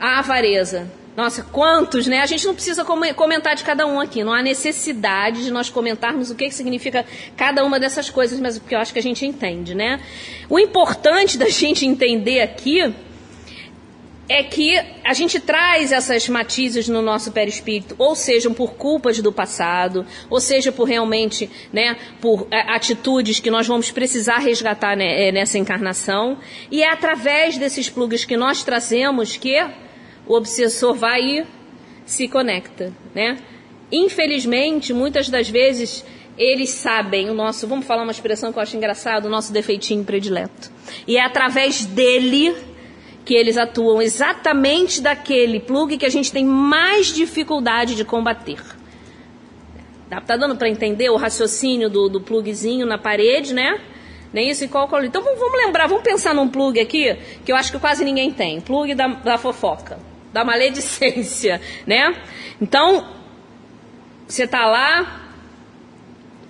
a avareza. Nossa, quantos, né? A gente não precisa comentar de cada um aqui. Não há necessidade de nós comentarmos o que significa cada uma dessas coisas, mas porque eu acho que a gente entende, né? O importante da gente entender aqui é que a gente traz essas matizes no nosso perispírito, ou sejam por culpas do passado, ou seja por realmente, né, por é, atitudes que nós vamos precisar resgatar né, é, nessa encarnação, e é através desses plugs que nós trazemos que o obsessor vai e se conecta, né? Infelizmente, muitas das vezes eles sabem o nosso, vamos falar uma expressão que eu acho engraçado, o nosso defeitinho predileto. E é através dele que eles atuam exatamente daquele plug que a gente tem mais dificuldade de combater. Tá dando para entender o raciocínio do, do plugzinho na parede, né? Nem isso e qual Então vamos, vamos, lembrar, vamos pensar num plug aqui que eu acho que quase ninguém tem. Plug da, da fofoca, da maledicência, né? Então, você tá lá,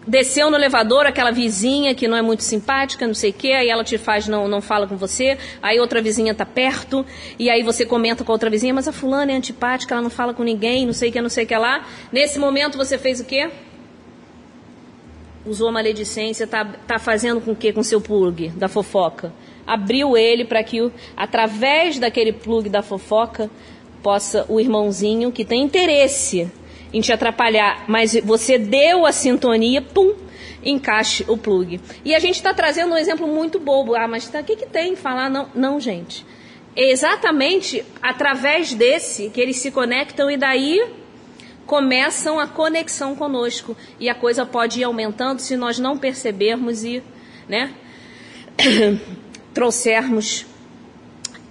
desceu no elevador, aquela vizinha que não é muito simpática, não sei o quê, aí ela te faz, não, não fala com você, aí outra vizinha tá perto, e aí você comenta com a outra vizinha, mas a fulana é antipática, ela não fala com ninguém, não sei o que, não sei o que lá. Nesse momento você fez o quê? Usou a maledicência, tá, tá fazendo com o quê? Com seu plug da fofoca. Abriu ele para que, através daquele plug da fofoca, possa o irmãozinho que tem interesse em te atrapalhar, mas você deu a sintonia, pum, encaixe o plug. E a gente está trazendo um exemplo muito bobo. Ah, mas tá, o que, que tem falar? Não, não, gente. É exatamente através desse que eles se conectam e daí começam a conexão conosco. E a coisa pode ir aumentando se nós não percebermos e, né, trouxermos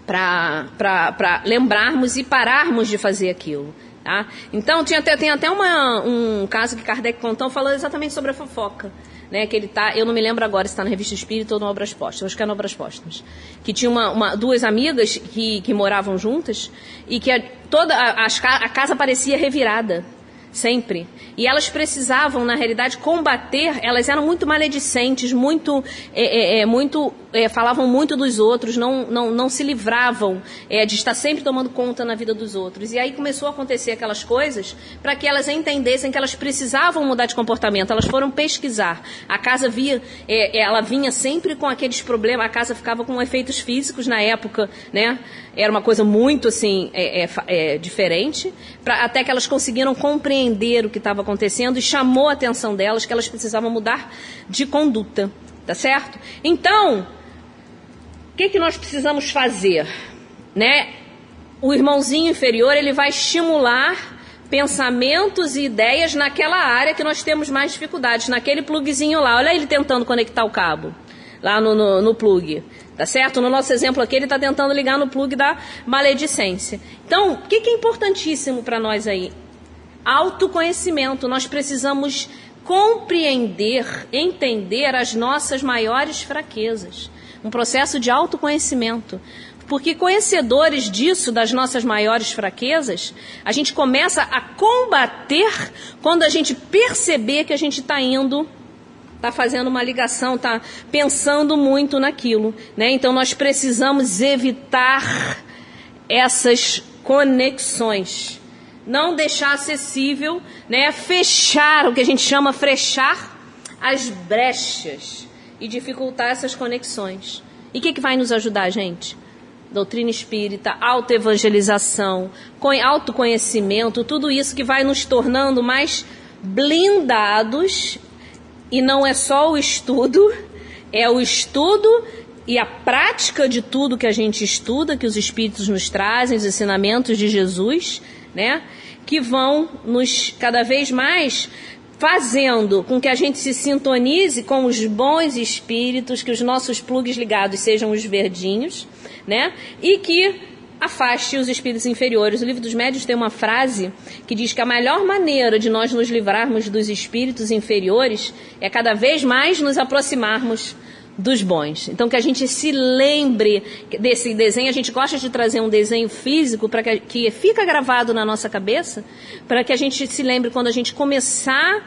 para lembrarmos e pararmos de fazer aquilo. Tá? Então, tinha até, tem até uma, um caso que Kardec contou falando exatamente sobre a fofoca. Né, que ele tá, eu não me lembro agora se está na Revista Espírita ou no Obras Postas, acho que é no Obras Postas. Que tinha uma, uma, duas amigas que, que moravam juntas e que a, toda a, a casa parecia revirada sempre. E elas precisavam, na realidade, combater, elas eram muito maledicentes, muito, é, é, é muito é, falavam muito dos outros, não, não, não se livravam é, de estar sempre tomando conta na vida dos outros. E aí começou a acontecer aquelas coisas para que elas entendessem que elas precisavam mudar de comportamento. Elas foram pesquisar. A casa via, é, ela vinha sempre com aqueles problemas. A casa ficava com efeitos físicos na época, né? Era uma coisa muito assim é, é, é diferente. Pra, até que elas conseguiram compreender o que estava acontecendo e chamou a atenção delas que elas precisavam mudar de conduta. Tá certo? Então, que, que nós precisamos fazer? Né? O irmãozinho inferior ele vai estimular pensamentos e ideias naquela área que nós temos mais dificuldades, naquele plugzinho lá. Olha ele tentando conectar o cabo lá no, no, no plug. Tá certo? No nosso exemplo aqui, ele está tentando ligar no plug da maledicência. Então, o que, que é importantíssimo para nós aí? Autoconhecimento. Nós precisamos compreender, entender as nossas maiores fraquezas. Um processo de autoconhecimento. Porque conhecedores disso, das nossas maiores fraquezas, a gente começa a combater quando a gente perceber que a gente está indo, está fazendo uma ligação, está pensando muito naquilo. Né? Então nós precisamos evitar essas conexões não deixar acessível, né, fechar, o que a gente chama fechar as brechas e dificultar essas conexões. E o que, que vai nos ajudar, gente? Doutrina espírita, autoevangelização, autoconhecimento, tudo isso que vai nos tornando mais blindados. E não é só o estudo, é o estudo e a prática de tudo que a gente estuda, que os espíritos nos trazem, os ensinamentos de Jesus, né? Que vão nos cada vez mais fazendo com que a gente se sintonize com os bons espíritos, que os nossos plugs ligados sejam os verdinhos, né? E que afaste os espíritos inferiores. O livro dos médios tem uma frase que diz que a melhor maneira de nós nos livrarmos dos espíritos inferiores é cada vez mais nos aproximarmos dos bons. Então que a gente se lembre desse desenho, a gente gosta de trazer um desenho físico para que, que fica gravado na nossa cabeça, para que a gente se lembre quando a gente começar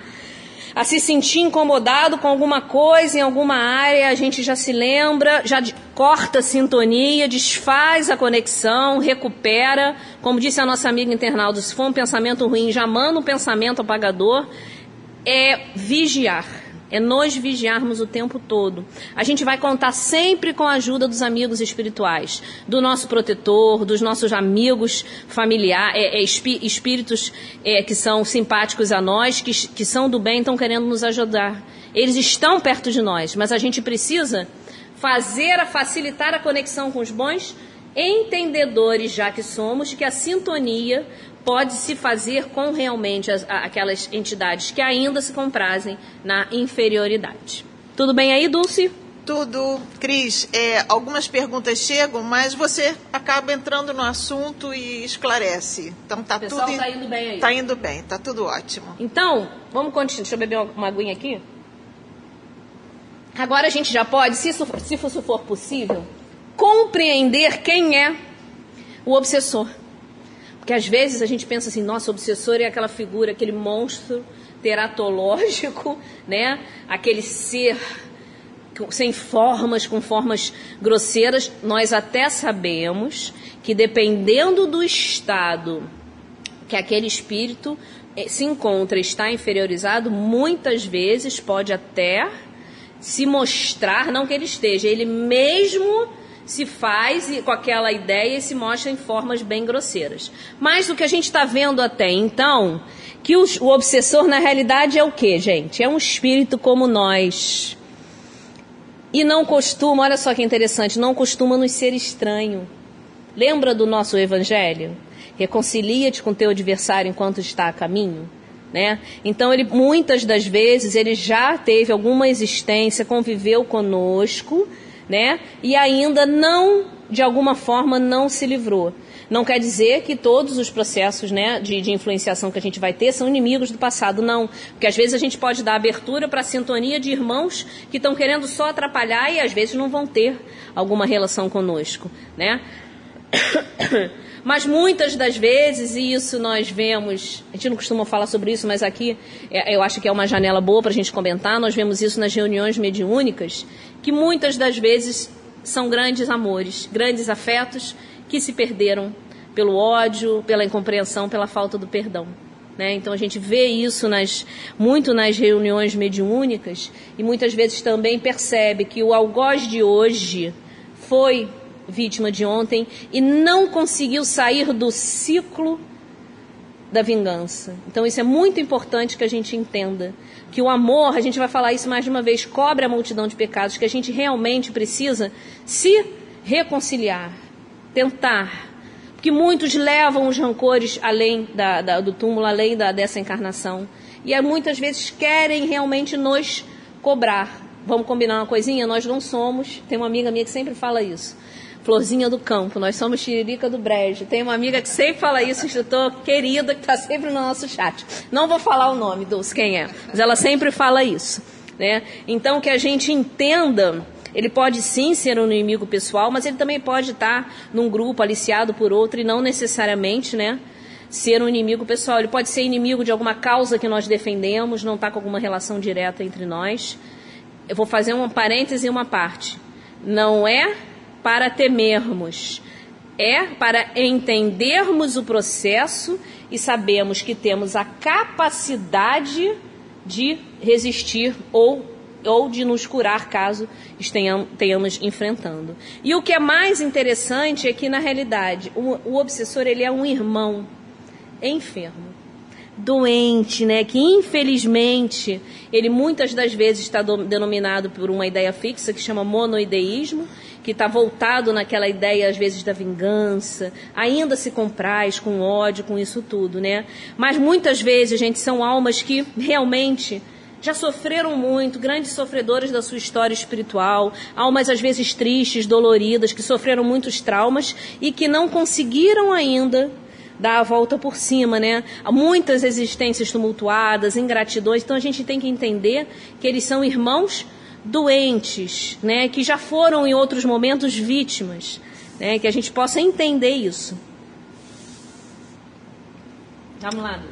a se sentir incomodado com alguma coisa em alguma área, a gente já se lembra, já corta a sintonia, desfaz a conexão, recupera. Como disse a nossa amiga internauta, se for um pensamento ruim, já manda um pensamento apagador. É vigiar é nós vigiarmos o tempo todo. A gente vai contar sempre com a ajuda dos amigos espirituais, do nosso protetor, dos nossos amigos familiares, é, é, espíritos é, que são simpáticos a nós, que, que são do bem, estão querendo nos ajudar. Eles estão perto de nós, mas a gente precisa fazer, a facilitar a conexão com os bons entendedores já que somos, que a sintonia pode se fazer com realmente as, aquelas entidades que ainda se comprazem na inferioridade. Tudo bem aí, Dulce? Tudo. Cris, é, algumas perguntas chegam, mas você acaba entrando no assunto e esclarece. Então tá o pessoal tudo. Tá indo bem aí. Tá indo bem, tá tudo ótimo. Então, vamos continuar. Deixa eu beber uma, uma aguinha aqui. Agora a gente já pode, se isso, se isso for possível, compreender quem é o obsessor. Porque às vezes a gente pensa assim, nossa, o obsessor é aquela figura, aquele monstro teratológico, né? Aquele ser sem formas, com formas grosseiras. Nós até sabemos que dependendo do estado que aquele espírito eh, se encontra, está inferiorizado, muitas vezes pode até se mostrar, não que ele esteja, ele mesmo se faz com aquela ideia e se mostra em formas bem grosseiras. Mas o que a gente está vendo até então, que o, o obsessor na realidade é o que, gente? É um espírito como nós. E não costuma, olha só que interessante, não costuma nos ser estranho. Lembra do nosso evangelho? Reconcilia-te com teu adversário enquanto está a caminho. Né? Então ele muitas das vezes ele já teve alguma existência, conviveu conosco, né? E ainda não, de alguma forma, não se livrou. Não quer dizer que todos os processos né, de, de, influenciação que a gente vai ter são inimigos do passado, não. Porque às vezes a gente pode dar abertura para a sintonia de irmãos que estão querendo só atrapalhar e às vezes não vão ter alguma relação conosco. Né? Mas muitas das vezes, e isso nós vemos, a gente não costuma falar sobre isso, mas aqui é, eu acho que é uma janela boa para a gente comentar, nós vemos isso nas reuniões mediúnicas, que muitas das vezes são grandes amores, grandes afetos que se perderam pelo ódio, pela incompreensão, pela falta do perdão. Né? Então a gente vê isso nas, muito nas reuniões mediúnicas e muitas vezes também percebe que o algoz de hoje foi vítima de ontem e não conseguiu sair do ciclo da vingança. Então isso é muito importante que a gente entenda que o amor, a gente vai falar isso mais de uma vez, cobre a multidão de pecados, que a gente realmente precisa se reconciliar, tentar. Porque muitos levam os rancores além da, da, do túmulo, além da, dessa encarnação. E muitas vezes querem realmente nos cobrar. Vamos combinar uma coisinha? Nós não somos. Tem uma amiga minha que sempre fala isso. Florzinha do campo, nós somos Tiririca do Brejo. Tem uma amiga que sempre fala isso, instrutor querida, que está sempre no nosso chat. Não vou falar o nome, Dulce, quem é, mas ela sempre fala isso. Né? Então, que a gente entenda, ele pode sim ser um inimigo pessoal, mas ele também pode estar num grupo aliciado por outro e não necessariamente, né? Ser um inimigo pessoal. Ele pode ser inimigo de alguma causa que nós defendemos, não está com alguma relação direta entre nós. Eu vou fazer um parêntese e uma parte. Não é para temermos, é para entendermos o processo e sabemos que temos a capacidade de resistir ou, ou de nos curar caso tenhamos enfrentando. E o que é mais interessante é que, na realidade, o, o obsessor ele é um irmão enfermo doente, né, que infelizmente ele muitas das vezes está denominado por uma ideia fixa que chama monoideísmo que está voltado naquela ideia, às vezes, da vingança, ainda se compraz com ódio, com isso tudo, né? Mas muitas vezes, gente, são almas que realmente já sofreram muito, grandes sofredores da sua história espiritual, almas às vezes tristes, doloridas, que sofreram muitos traumas e que não conseguiram ainda dar a volta por cima, né? Há muitas existências tumultuadas, ingratidões, então a gente tem que entender que eles são irmãos doentes, né, que já foram em outros momentos vítimas, né, que a gente possa entender isso. Vamos lá.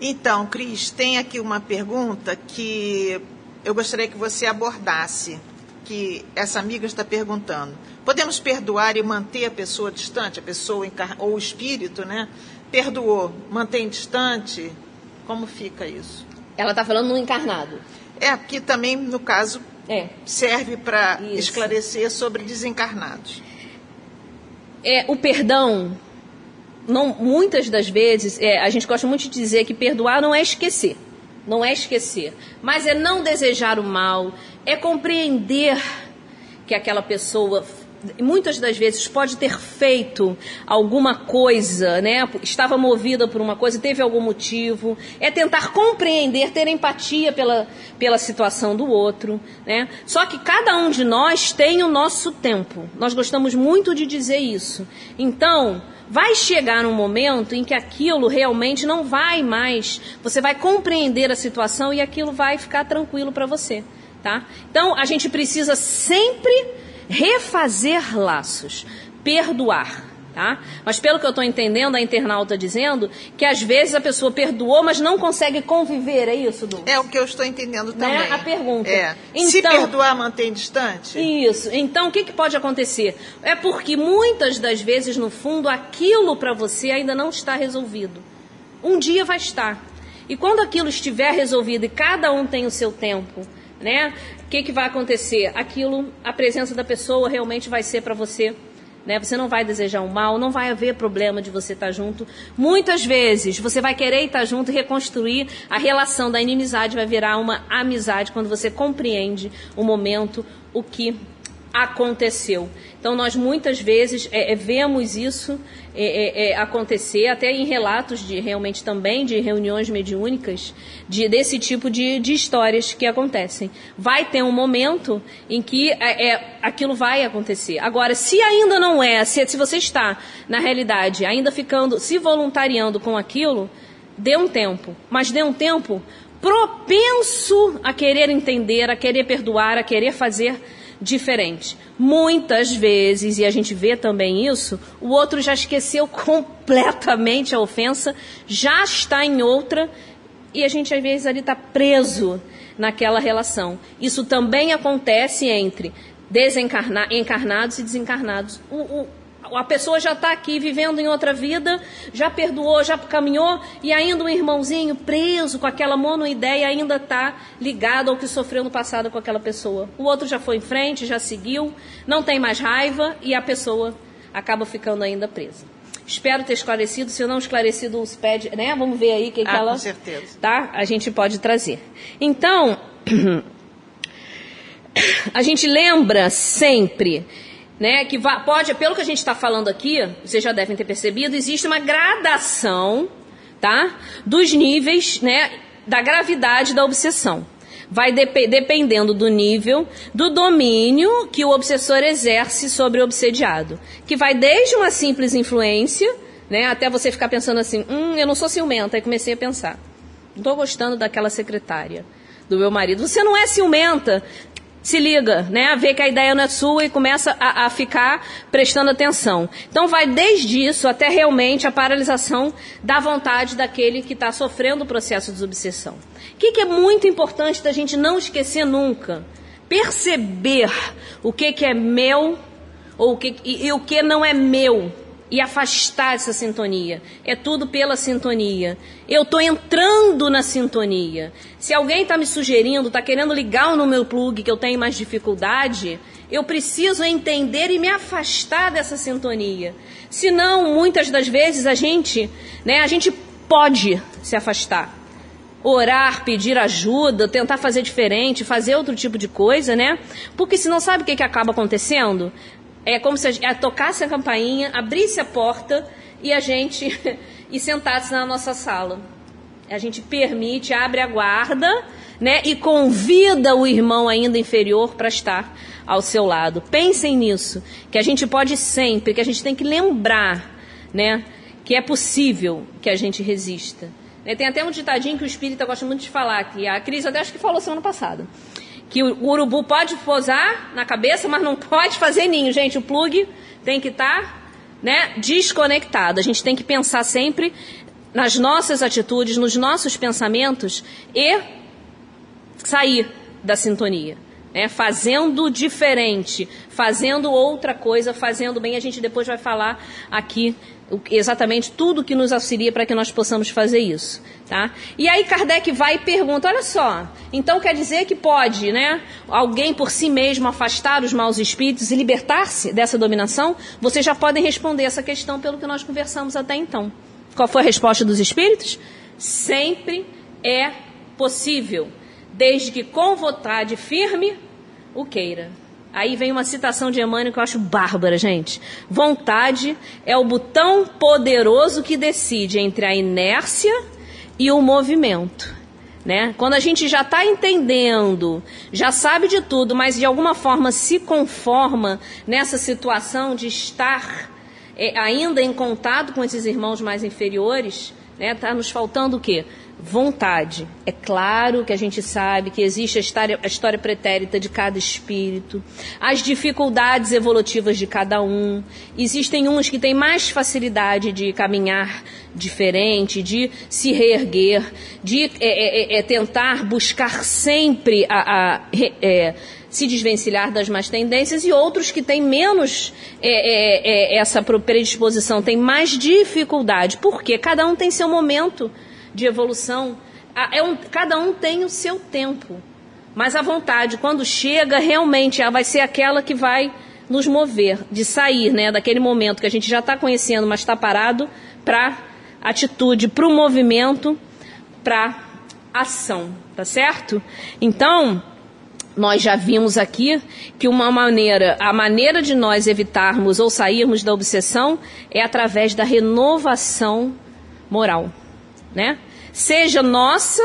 Então, Cris, tem aqui uma pergunta que eu gostaria que você abordasse, que essa amiga está perguntando. Podemos perdoar e manter a pessoa distante, a pessoa ou o espírito, né? Perdoou, mantém distante? Como fica isso? Ela está falando no encarnado. É, porque também, no caso, é. serve para esclarecer sobre desencarnados. É, o perdão, não, muitas das vezes, é, a gente gosta muito de dizer que perdoar não é esquecer. Não é esquecer. Mas é não desejar o mal, é compreender que aquela pessoa muitas das vezes pode ter feito alguma coisa, né? Estava movida por uma coisa, teve algum motivo. É tentar compreender, ter empatia pela, pela situação do outro, né? Só que cada um de nós tem o nosso tempo. Nós gostamos muito de dizer isso. Então, vai chegar um momento em que aquilo realmente não vai mais. Você vai compreender a situação e aquilo vai ficar tranquilo para você, tá? Então, a gente precisa sempre refazer laços, perdoar. Tá? Mas pelo que eu estou entendendo, a internauta dizendo que às vezes a pessoa perdoou, mas não consegue conviver, é isso, Du? É o que eu estou entendendo né? também. Né? A pergunta. É. Então, Se perdoar, mantém distante? Isso. Então, o que, que pode acontecer? É porque muitas das vezes, no fundo, aquilo para você ainda não está resolvido. Um dia vai estar. E quando aquilo estiver resolvido e cada um tem o seu tempo, né? O que, que vai acontecer? Aquilo, a presença da pessoa realmente vai ser para você. Né? Você não vai desejar um mal, não vai haver problema de você estar tá junto. Muitas vezes você vai querer estar junto e reconstruir a relação da inimizade, vai virar uma amizade quando você compreende o momento, o que aconteceu. Então, nós muitas vezes é, é, vemos isso é, é, é, acontecer, até em relatos de realmente também de reuniões mediúnicas, de, desse tipo de, de histórias que acontecem. Vai ter um momento em que é, aquilo vai acontecer. Agora, se ainda não é, se, se você está, na realidade, ainda ficando, se voluntariando com aquilo, dê um tempo. Mas dê um tempo propenso a querer entender, a querer perdoar, a querer fazer diferente. Muitas vezes, e a gente vê também isso, o outro já esqueceu completamente a ofensa, já está em outra, e a gente às vezes ali está preso naquela relação. Isso também acontece entre desencarna, encarnados e desencarnados. O, o, a pessoa já está aqui vivendo em outra vida, já perdoou, já caminhou, e ainda um irmãozinho preso com aquela monoideia ainda está ligado ao que sofreu no passado com aquela pessoa. O outro já foi em frente, já seguiu, não tem mais raiva e a pessoa acaba ficando ainda presa. Espero ter esclarecido, se não esclarecido, os pede, né? Vamos ver aí o que, ah, que ela. Com certeza. Tá? A gente pode trazer. Então, a gente lembra sempre né, que pode, pelo que a gente está falando aqui, vocês já devem ter percebido, existe uma gradação, tá, dos níveis, né, da gravidade da obsessão. Vai dep dependendo do nível do domínio que o obsessor exerce sobre o obsediado, que vai desde uma simples influência, né, até você ficar pensando assim, hum, eu não sou ciumenta, aí comecei a pensar, não estou gostando daquela secretária do meu marido. Você não é ciumenta, se liga, né? Vê que a ideia não é sua e começa a, a ficar prestando atenção. Então vai desde isso até realmente a paralisação da vontade daquele que está sofrendo o processo de obsessão. O que, que, é muito importante da gente não esquecer nunca? Perceber o que, que é meu ou o que, e, e o que não é meu e afastar essa sintonia. É tudo pela sintonia. Eu estou entrando na sintonia. Se alguém está me sugerindo, está querendo ligar no meu plug que eu tenho mais dificuldade, eu preciso entender e me afastar dessa sintonia. Senão, muitas das vezes a gente, né, a gente pode se afastar. Orar, pedir ajuda, tentar fazer diferente, fazer outro tipo de coisa, né? Porque senão sabe o que, que acaba acontecendo? É como se a, tocasse a campainha, abrisse a porta e a gente e sentasse na nossa sala. A gente permite, abre a guarda, né, e convida o irmão ainda inferior para estar ao seu lado. Pensem nisso, que a gente pode sempre, que a gente tem que lembrar, né, que é possível que a gente resista. Tem até um ditadinho que o espírita gosta muito de falar, que a Cris até acho que falou semana passada que o urubu pode posar na cabeça, mas não pode fazer ninho. Gente, o plug tem que estar tá, né, desconectado. A gente tem que pensar sempre nas nossas atitudes, nos nossos pensamentos e sair da sintonia. Né, fazendo diferente, fazendo outra coisa, fazendo bem. A gente depois vai falar aqui exatamente tudo que nos auxilia para que nós possamos fazer isso, tá? E aí Kardec vai e pergunta, olha só, então quer dizer que pode, né, alguém por si mesmo afastar os maus espíritos e libertar-se dessa dominação? Vocês já podem responder essa questão pelo que nós conversamos até então. Qual foi a resposta dos espíritos? Sempre é possível, desde que com vontade firme o queira. Aí vem uma citação de Emmanuel que eu acho bárbara, gente. Vontade é o botão poderoso que decide entre a inércia e o movimento. Né? Quando a gente já está entendendo, já sabe de tudo, mas de alguma forma se conforma nessa situação de estar é, ainda em contato com esses irmãos mais inferiores, né? Tá nos faltando o quê? Vontade. É claro que a gente sabe que existe a história, a história pretérita de cada espírito, as dificuldades evolutivas de cada um. Existem uns que têm mais facilidade de caminhar diferente, de se reerguer, de é, é, é, é tentar buscar sempre a, a é, se desvencilhar das más tendências e outros que têm menos é, é, é, essa predisposição, têm mais dificuldade. Por quê? Cada um tem seu momento de evolução. É um, cada um tem o seu tempo. Mas a vontade, quando chega, realmente vai ser aquela que vai nos mover, de sair né, daquele momento que a gente já está conhecendo, mas está parado, para atitude, para o movimento, para ação, tá certo? Então, nós já vimos aqui que uma maneira, a maneira de nós evitarmos ou sairmos da obsessão é através da renovação moral, né? seja nossa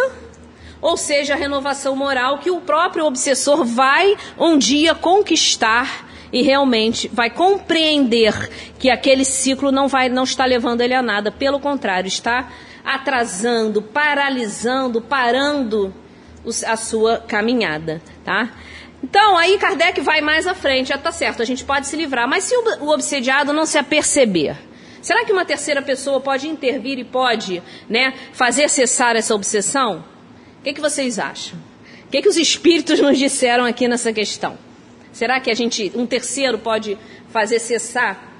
ou seja a renovação moral que o próprio obsessor vai um dia conquistar e realmente vai compreender que aquele ciclo não vai não está levando ele a nada, pelo contrário, está atrasando, paralisando, parando a sua caminhada, tá? Então, aí Kardec vai mais à frente, já está certo, a gente pode se livrar, mas se o obsediado não se aperceber, Será que uma terceira pessoa pode intervir e pode né, fazer cessar essa obsessão? O que, que vocês acham? O que, que os espíritos nos disseram aqui nessa questão? Será que a gente, um terceiro pode fazer cessar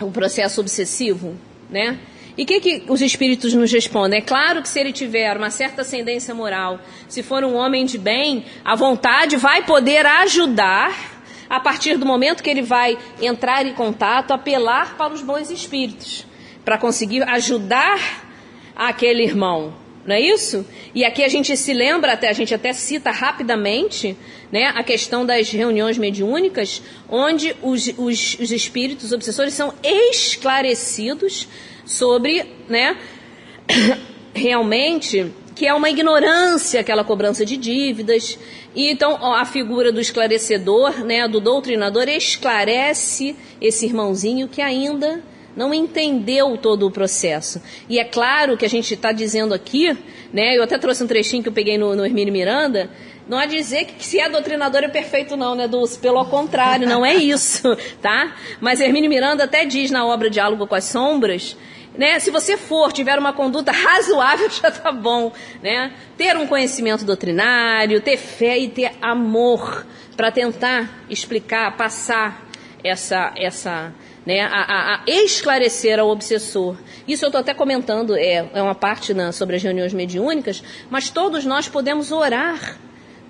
o processo obsessivo, né? E o que, que os espíritos nos respondem? É claro que se ele tiver uma certa ascendência moral, se for um homem de bem, a vontade vai poder ajudar a partir do momento que ele vai entrar em contato, apelar para os bons espíritos, para conseguir ajudar aquele irmão. Não é isso? E aqui a gente se lembra, até a gente até cita rapidamente, né, a questão das reuniões mediúnicas, onde os, os, os espíritos obsessores são esclarecidos sobre, né, realmente que é uma ignorância aquela cobrança de dívidas. E então a figura do esclarecedor, né, do doutrinador esclarece esse irmãozinho que ainda não entendeu todo o processo. E é claro que a gente está dizendo aqui, né, eu até trouxe um trechinho que eu peguei no, no Hermínio Miranda, não há dizer que se é doutrinador é perfeito não, né, Dulce? Pelo contrário, não é isso, tá? Mas Hermínio Miranda até diz na obra Diálogo com as Sombras né? Se você for, tiver uma conduta razoável, já está bom, né? Ter um conhecimento doutrinário, ter fé e ter amor para tentar explicar, passar essa, essa, né, a, a, esclarecer ao obsessor. Isso eu estou até comentando, é, é uma parte na, sobre as reuniões mediúnicas, mas todos nós podemos orar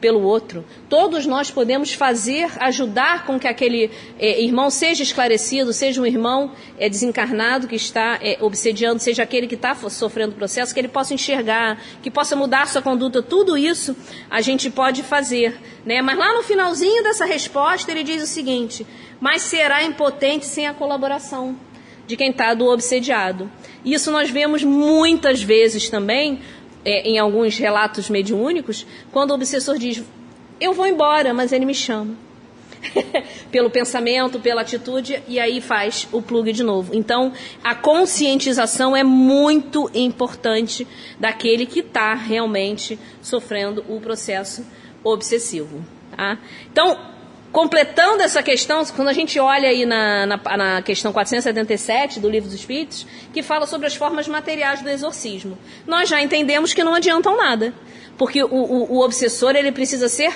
pelo outro. Todos nós podemos fazer, ajudar com que aquele é, irmão seja esclarecido, seja um irmão é, desencarnado que está é, obsediando, seja aquele que está sofrendo processo, que ele possa enxergar, que possa mudar sua conduta. Tudo isso a gente pode fazer. Né? Mas lá no finalzinho dessa resposta ele diz o seguinte: mas será impotente sem a colaboração de quem está do obsediado. Isso nós vemos muitas vezes também é, em alguns relatos mediúnicos, quando o obsessor diz: Eu vou embora, mas ele me chama. pelo pensamento, pela atitude, e aí faz o plug de novo. Então, a conscientização é muito importante daquele que está realmente sofrendo o processo obsessivo. Tá? Então, Completando essa questão, quando a gente olha aí na, na, na, questão 477 do Livro dos Espíritos, que fala sobre as formas materiais do exorcismo, nós já entendemos que não adiantam nada, porque o, o, o obsessor ele precisa ser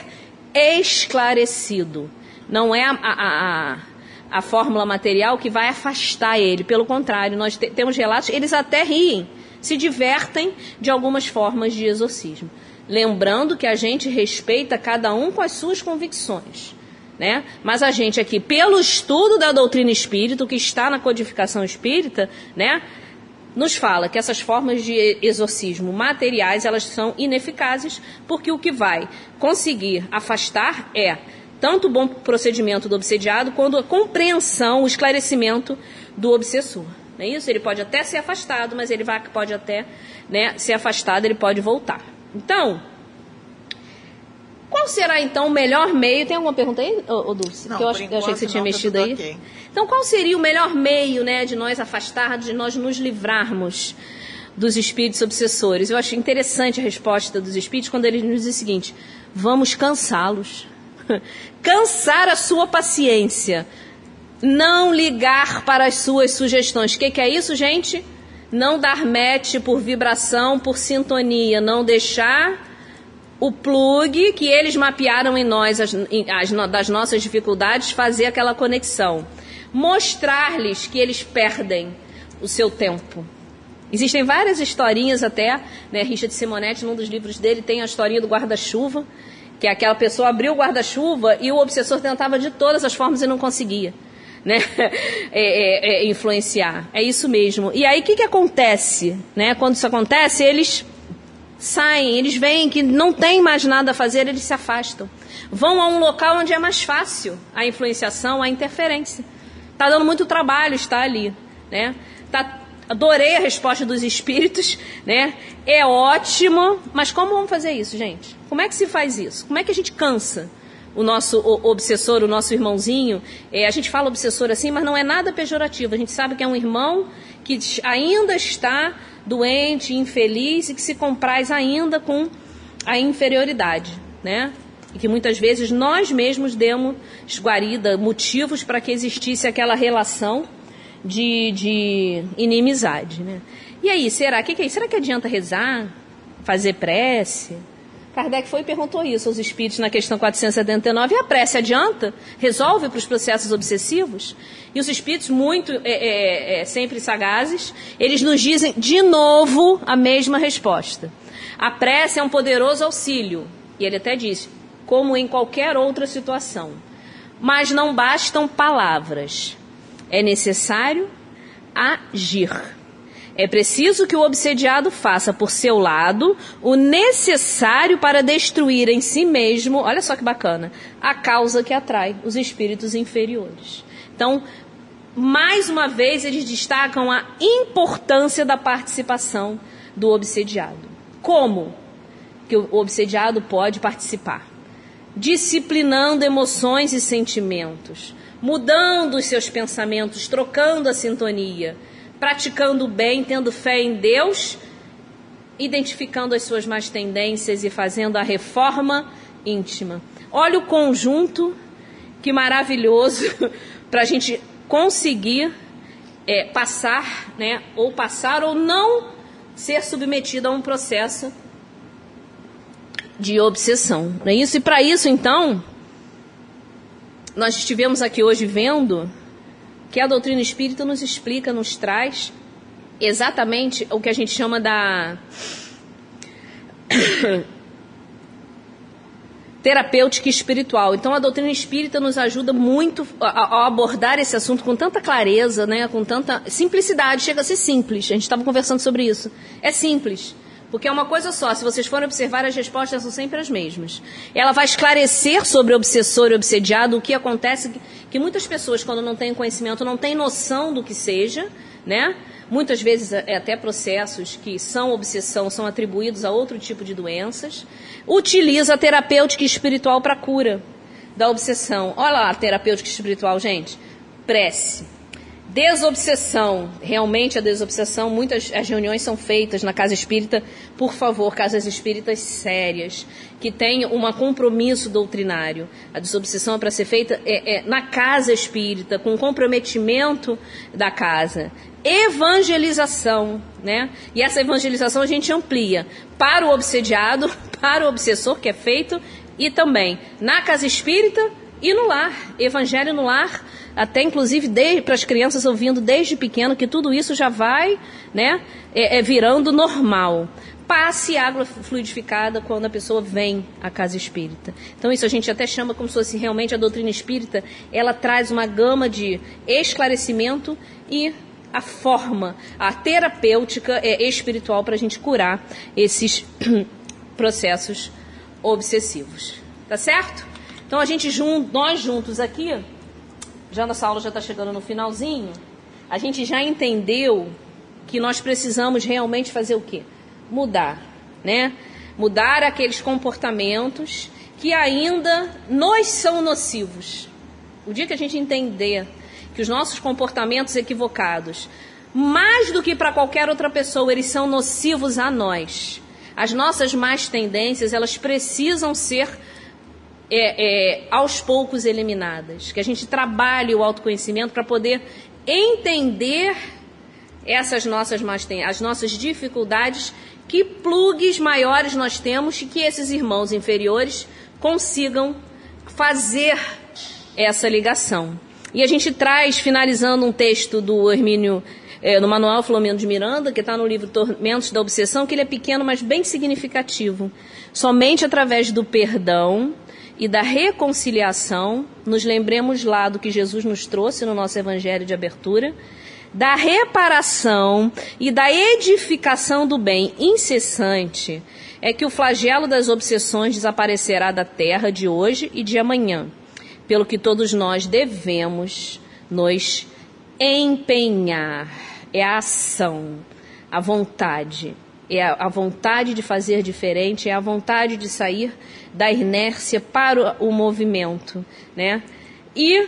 esclarecido. Não é a, a, a, a fórmula material que vai afastar ele, pelo contrário, nós te, temos relatos, eles até riem, se divertem de algumas formas de exorcismo. Lembrando que a gente respeita cada um com as suas convicções. Né? Mas a gente aqui, pelo estudo da doutrina espírita, que está na codificação espírita, né, nos fala que essas formas de exorcismo materiais elas são ineficazes, porque o que vai conseguir afastar é tanto o bom procedimento do obsediado quanto a compreensão, o esclarecimento do obsessor. Não é isso? Ele pode até ser afastado, mas ele vai, pode até né, ser afastado, ele pode voltar. Então, qual será então o melhor meio? Tem alguma pergunta aí, ô, Dulce? Não, eu, acho, eu achei que você tinha não, tá mexido aí. Okay. Então, qual seria o melhor meio, né, de nós afastarmos, de nós nos livrarmos dos espíritos obsessores? Eu acho interessante a resposta dos espíritos quando eles nos dizem o seguinte: vamos cansá-los. Cansar a sua paciência. Não ligar para as suas sugestões. O que, que é isso, gente? Não dar match por vibração, por sintonia. Não deixar o plug que eles mapearam em nós, as, as, das nossas dificuldades, fazer aquela conexão. Mostrar-lhes que eles perdem o seu tempo. Existem várias historinhas até, né? Richard Simonetti, num dos livros dele, tem a historinha do guarda-chuva, que é aquela pessoa abriu o guarda-chuva e o obsessor tentava de todas as formas e não conseguia. Né? É, é, é, influenciar. É isso mesmo. E aí o que, que acontece? Né? Quando isso acontece, eles saem, eles veem que não tem mais nada a fazer, eles se afastam. Vão a um local onde é mais fácil a influenciação, a interferência. Está dando muito trabalho estar ali, né? Tá, adorei a resposta dos espíritos, né? É ótimo, mas como vamos fazer isso, gente? Como é que se faz isso? Como é que a gente cansa? O nosso obsessor, o nosso irmãozinho. É, a gente fala obsessor assim, mas não é nada pejorativo. A gente sabe que é um irmão que ainda está doente, infeliz e que se compraz ainda com a inferioridade, né? E que muitas vezes nós mesmos demos guarida, motivos para que existisse aquela relação de, de inimizade, né? E aí, será que, que é Será que adianta rezar, fazer prece, Kardec foi e perguntou isso aos espíritos na questão 479. E a prece adianta? Resolve para os processos obsessivos? E os espíritos, muito é, é, é, sempre sagazes, eles nos dizem de novo a mesma resposta. A prece é um poderoso auxílio. E ele até diz, como em qualquer outra situação. Mas não bastam palavras. É necessário agir. É preciso que o obsediado faça por seu lado o necessário para destruir em si mesmo, olha só que bacana, a causa que atrai os espíritos inferiores. Então, mais uma vez, eles destacam a importância da participação do obsediado. Como que o obsediado pode participar? Disciplinando emoções e sentimentos, mudando os seus pensamentos, trocando a sintonia praticando bem, tendo fé em Deus, identificando as suas más tendências e fazendo a reforma íntima. Olha o conjunto, que maravilhoso, para a gente conseguir é, passar, né, ou passar ou não ser submetido a um processo de obsessão. Não é isso? E para isso, então, nós estivemos aqui hoje vendo que a doutrina espírita nos explica, nos traz exatamente o que a gente chama da terapêutica espiritual. Então a doutrina espírita nos ajuda muito a, a, abordar esse assunto com tanta clareza, né, com tanta simplicidade, chega a ser simples. A gente estava conversando sobre isso. É simples. Porque é uma coisa só, se vocês forem observar, as respostas são sempre as mesmas. Ela vai esclarecer sobre obsessor e obsediado o que acontece, que muitas pessoas, quando não têm conhecimento, não têm noção do que seja, né? Muitas vezes é até processos que são obsessão, são atribuídos a outro tipo de doenças. Utiliza a terapêutica espiritual para cura da obsessão. Olha lá a terapêutica espiritual, gente. Prece Desobsessão, realmente a desobsessão, muitas as reuniões são feitas na casa espírita, por favor, casas espíritas sérias, que tenham um compromisso doutrinário. A desobsessão é para ser feita é, é, na casa espírita, com comprometimento da casa. Evangelização, né? E essa evangelização a gente amplia para o obsediado, para o obsessor, que é feito, e também na casa espírita e no lar. Evangelho no lar até inclusive para as crianças ouvindo desde pequeno que tudo isso já vai né, é, é virando normal. Passe água fluidificada quando a pessoa vem à casa espírita. Então isso a gente até chama como se fosse realmente a doutrina espírita, ela traz uma gama de esclarecimento e a forma, a terapêutica é espiritual para a gente curar esses processos obsessivos. Tá certo? Então a gente nós juntos aqui já nossa aula já está chegando no finalzinho, a gente já entendeu que nós precisamos realmente fazer o quê? Mudar, né? Mudar aqueles comportamentos que ainda nos são nocivos. O dia que a gente entender que os nossos comportamentos equivocados, mais do que para qualquer outra pessoa, eles são nocivos a nós. As nossas más tendências, elas precisam ser é, é, aos poucos eliminadas. Que a gente trabalhe o autoconhecimento para poder entender essas nossas as nossas dificuldades, que plugs maiores nós temos e que esses irmãos inferiores consigam fazer essa ligação. E a gente traz, finalizando um texto do Hermínio, é, no Manuel Filomeno de Miranda, que está no livro Tormentos da Obsessão, que ele é pequeno, mas bem significativo. Somente através do perdão e da reconciliação, nos lembremos lá do que Jesus nos trouxe no nosso evangelho de abertura, da reparação e da edificação do bem incessante, é que o flagelo das obsessões desaparecerá da terra de hoje e de amanhã, pelo que todos nós devemos nos empenhar. É a ação, a vontade, é a vontade de fazer diferente, é a vontade de sair da inércia para o movimento, né? E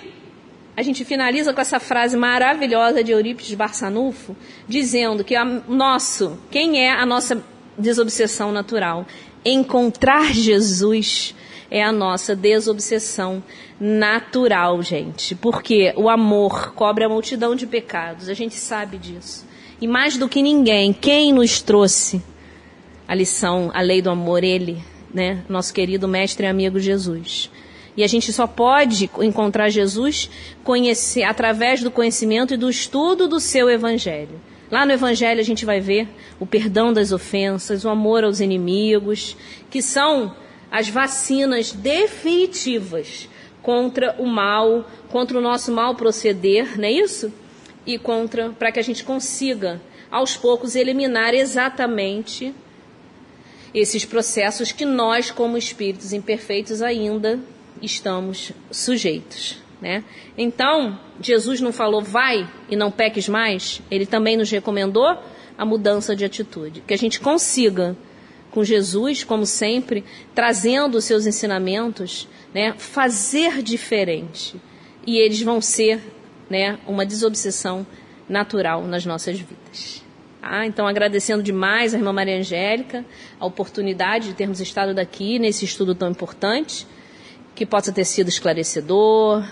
a gente finaliza com essa frase maravilhosa de Eurípides Barçanufo, dizendo que a nosso, quem é a nossa desobsessão natural? Encontrar Jesus é a nossa desobsessão natural, gente. Porque o amor cobre a multidão de pecados, a gente sabe disso. E mais do que ninguém, quem nos trouxe a lição, a lei do amor? Ele né? Nosso querido mestre e amigo Jesus. E a gente só pode encontrar Jesus conhecer, através do conhecimento e do estudo do seu evangelho. Lá no Evangelho a gente vai ver o perdão das ofensas, o amor aos inimigos, que são as vacinas definitivas contra o mal, contra o nosso mal proceder, não é isso? E contra, para que a gente consiga, aos poucos, eliminar exatamente esses processos que nós, como espíritos imperfeitos, ainda estamos sujeitos. Né? Então, Jesus não falou vai e não peques mais, ele também nos recomendou a mudança de atitude. Que a gente consiga, com Jesus, como sempre, trazendo os seus ensinamentos, né, fazer diferente. E eles vão ser né, uma desobsessão natural nas nossas vidas. Ah, então, agradecendo demais a irmã Maria Angélica a oportunidade de termos estado daqui nesse estudo tão importante, que possa ter sido esclarecedor,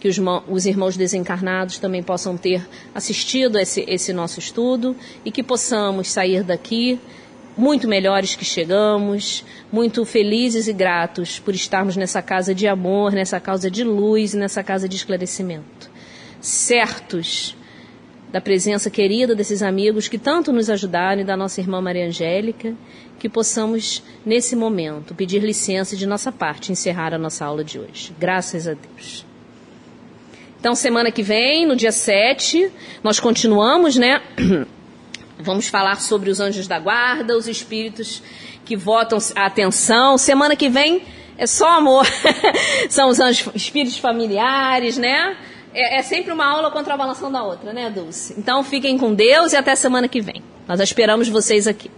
que os, os, irmãos desencarnados também possam ter assistido esse, esse nosso estudo e que possamos sair daqui muito melhores que chegamos, muito felizes e gratos por estarmos nessa casa de amor, nessa casa de luz e nessa casa de esclarecimento. Certos da presença querida desses amigos que tanto nos ajudaram e da nossa irmã Maria Angélica, que possamos, nesse momento, pedir licença de nossa parte encerrar a nossa aula de hoje. Graças a Deus. Então, semana que vem, no dia 7, nós continuamos, né? Vamos falar sobre os anjos da guarda, os espíritos que votam a atenção. Semana que vem é só amor. São os anjos, espíritos familiares, né? É, é sempre uma aula contrabalançando a outra, né, Dulce? Então fiquem com Deus e até semana que vem. Nós esperamos vocês aqui.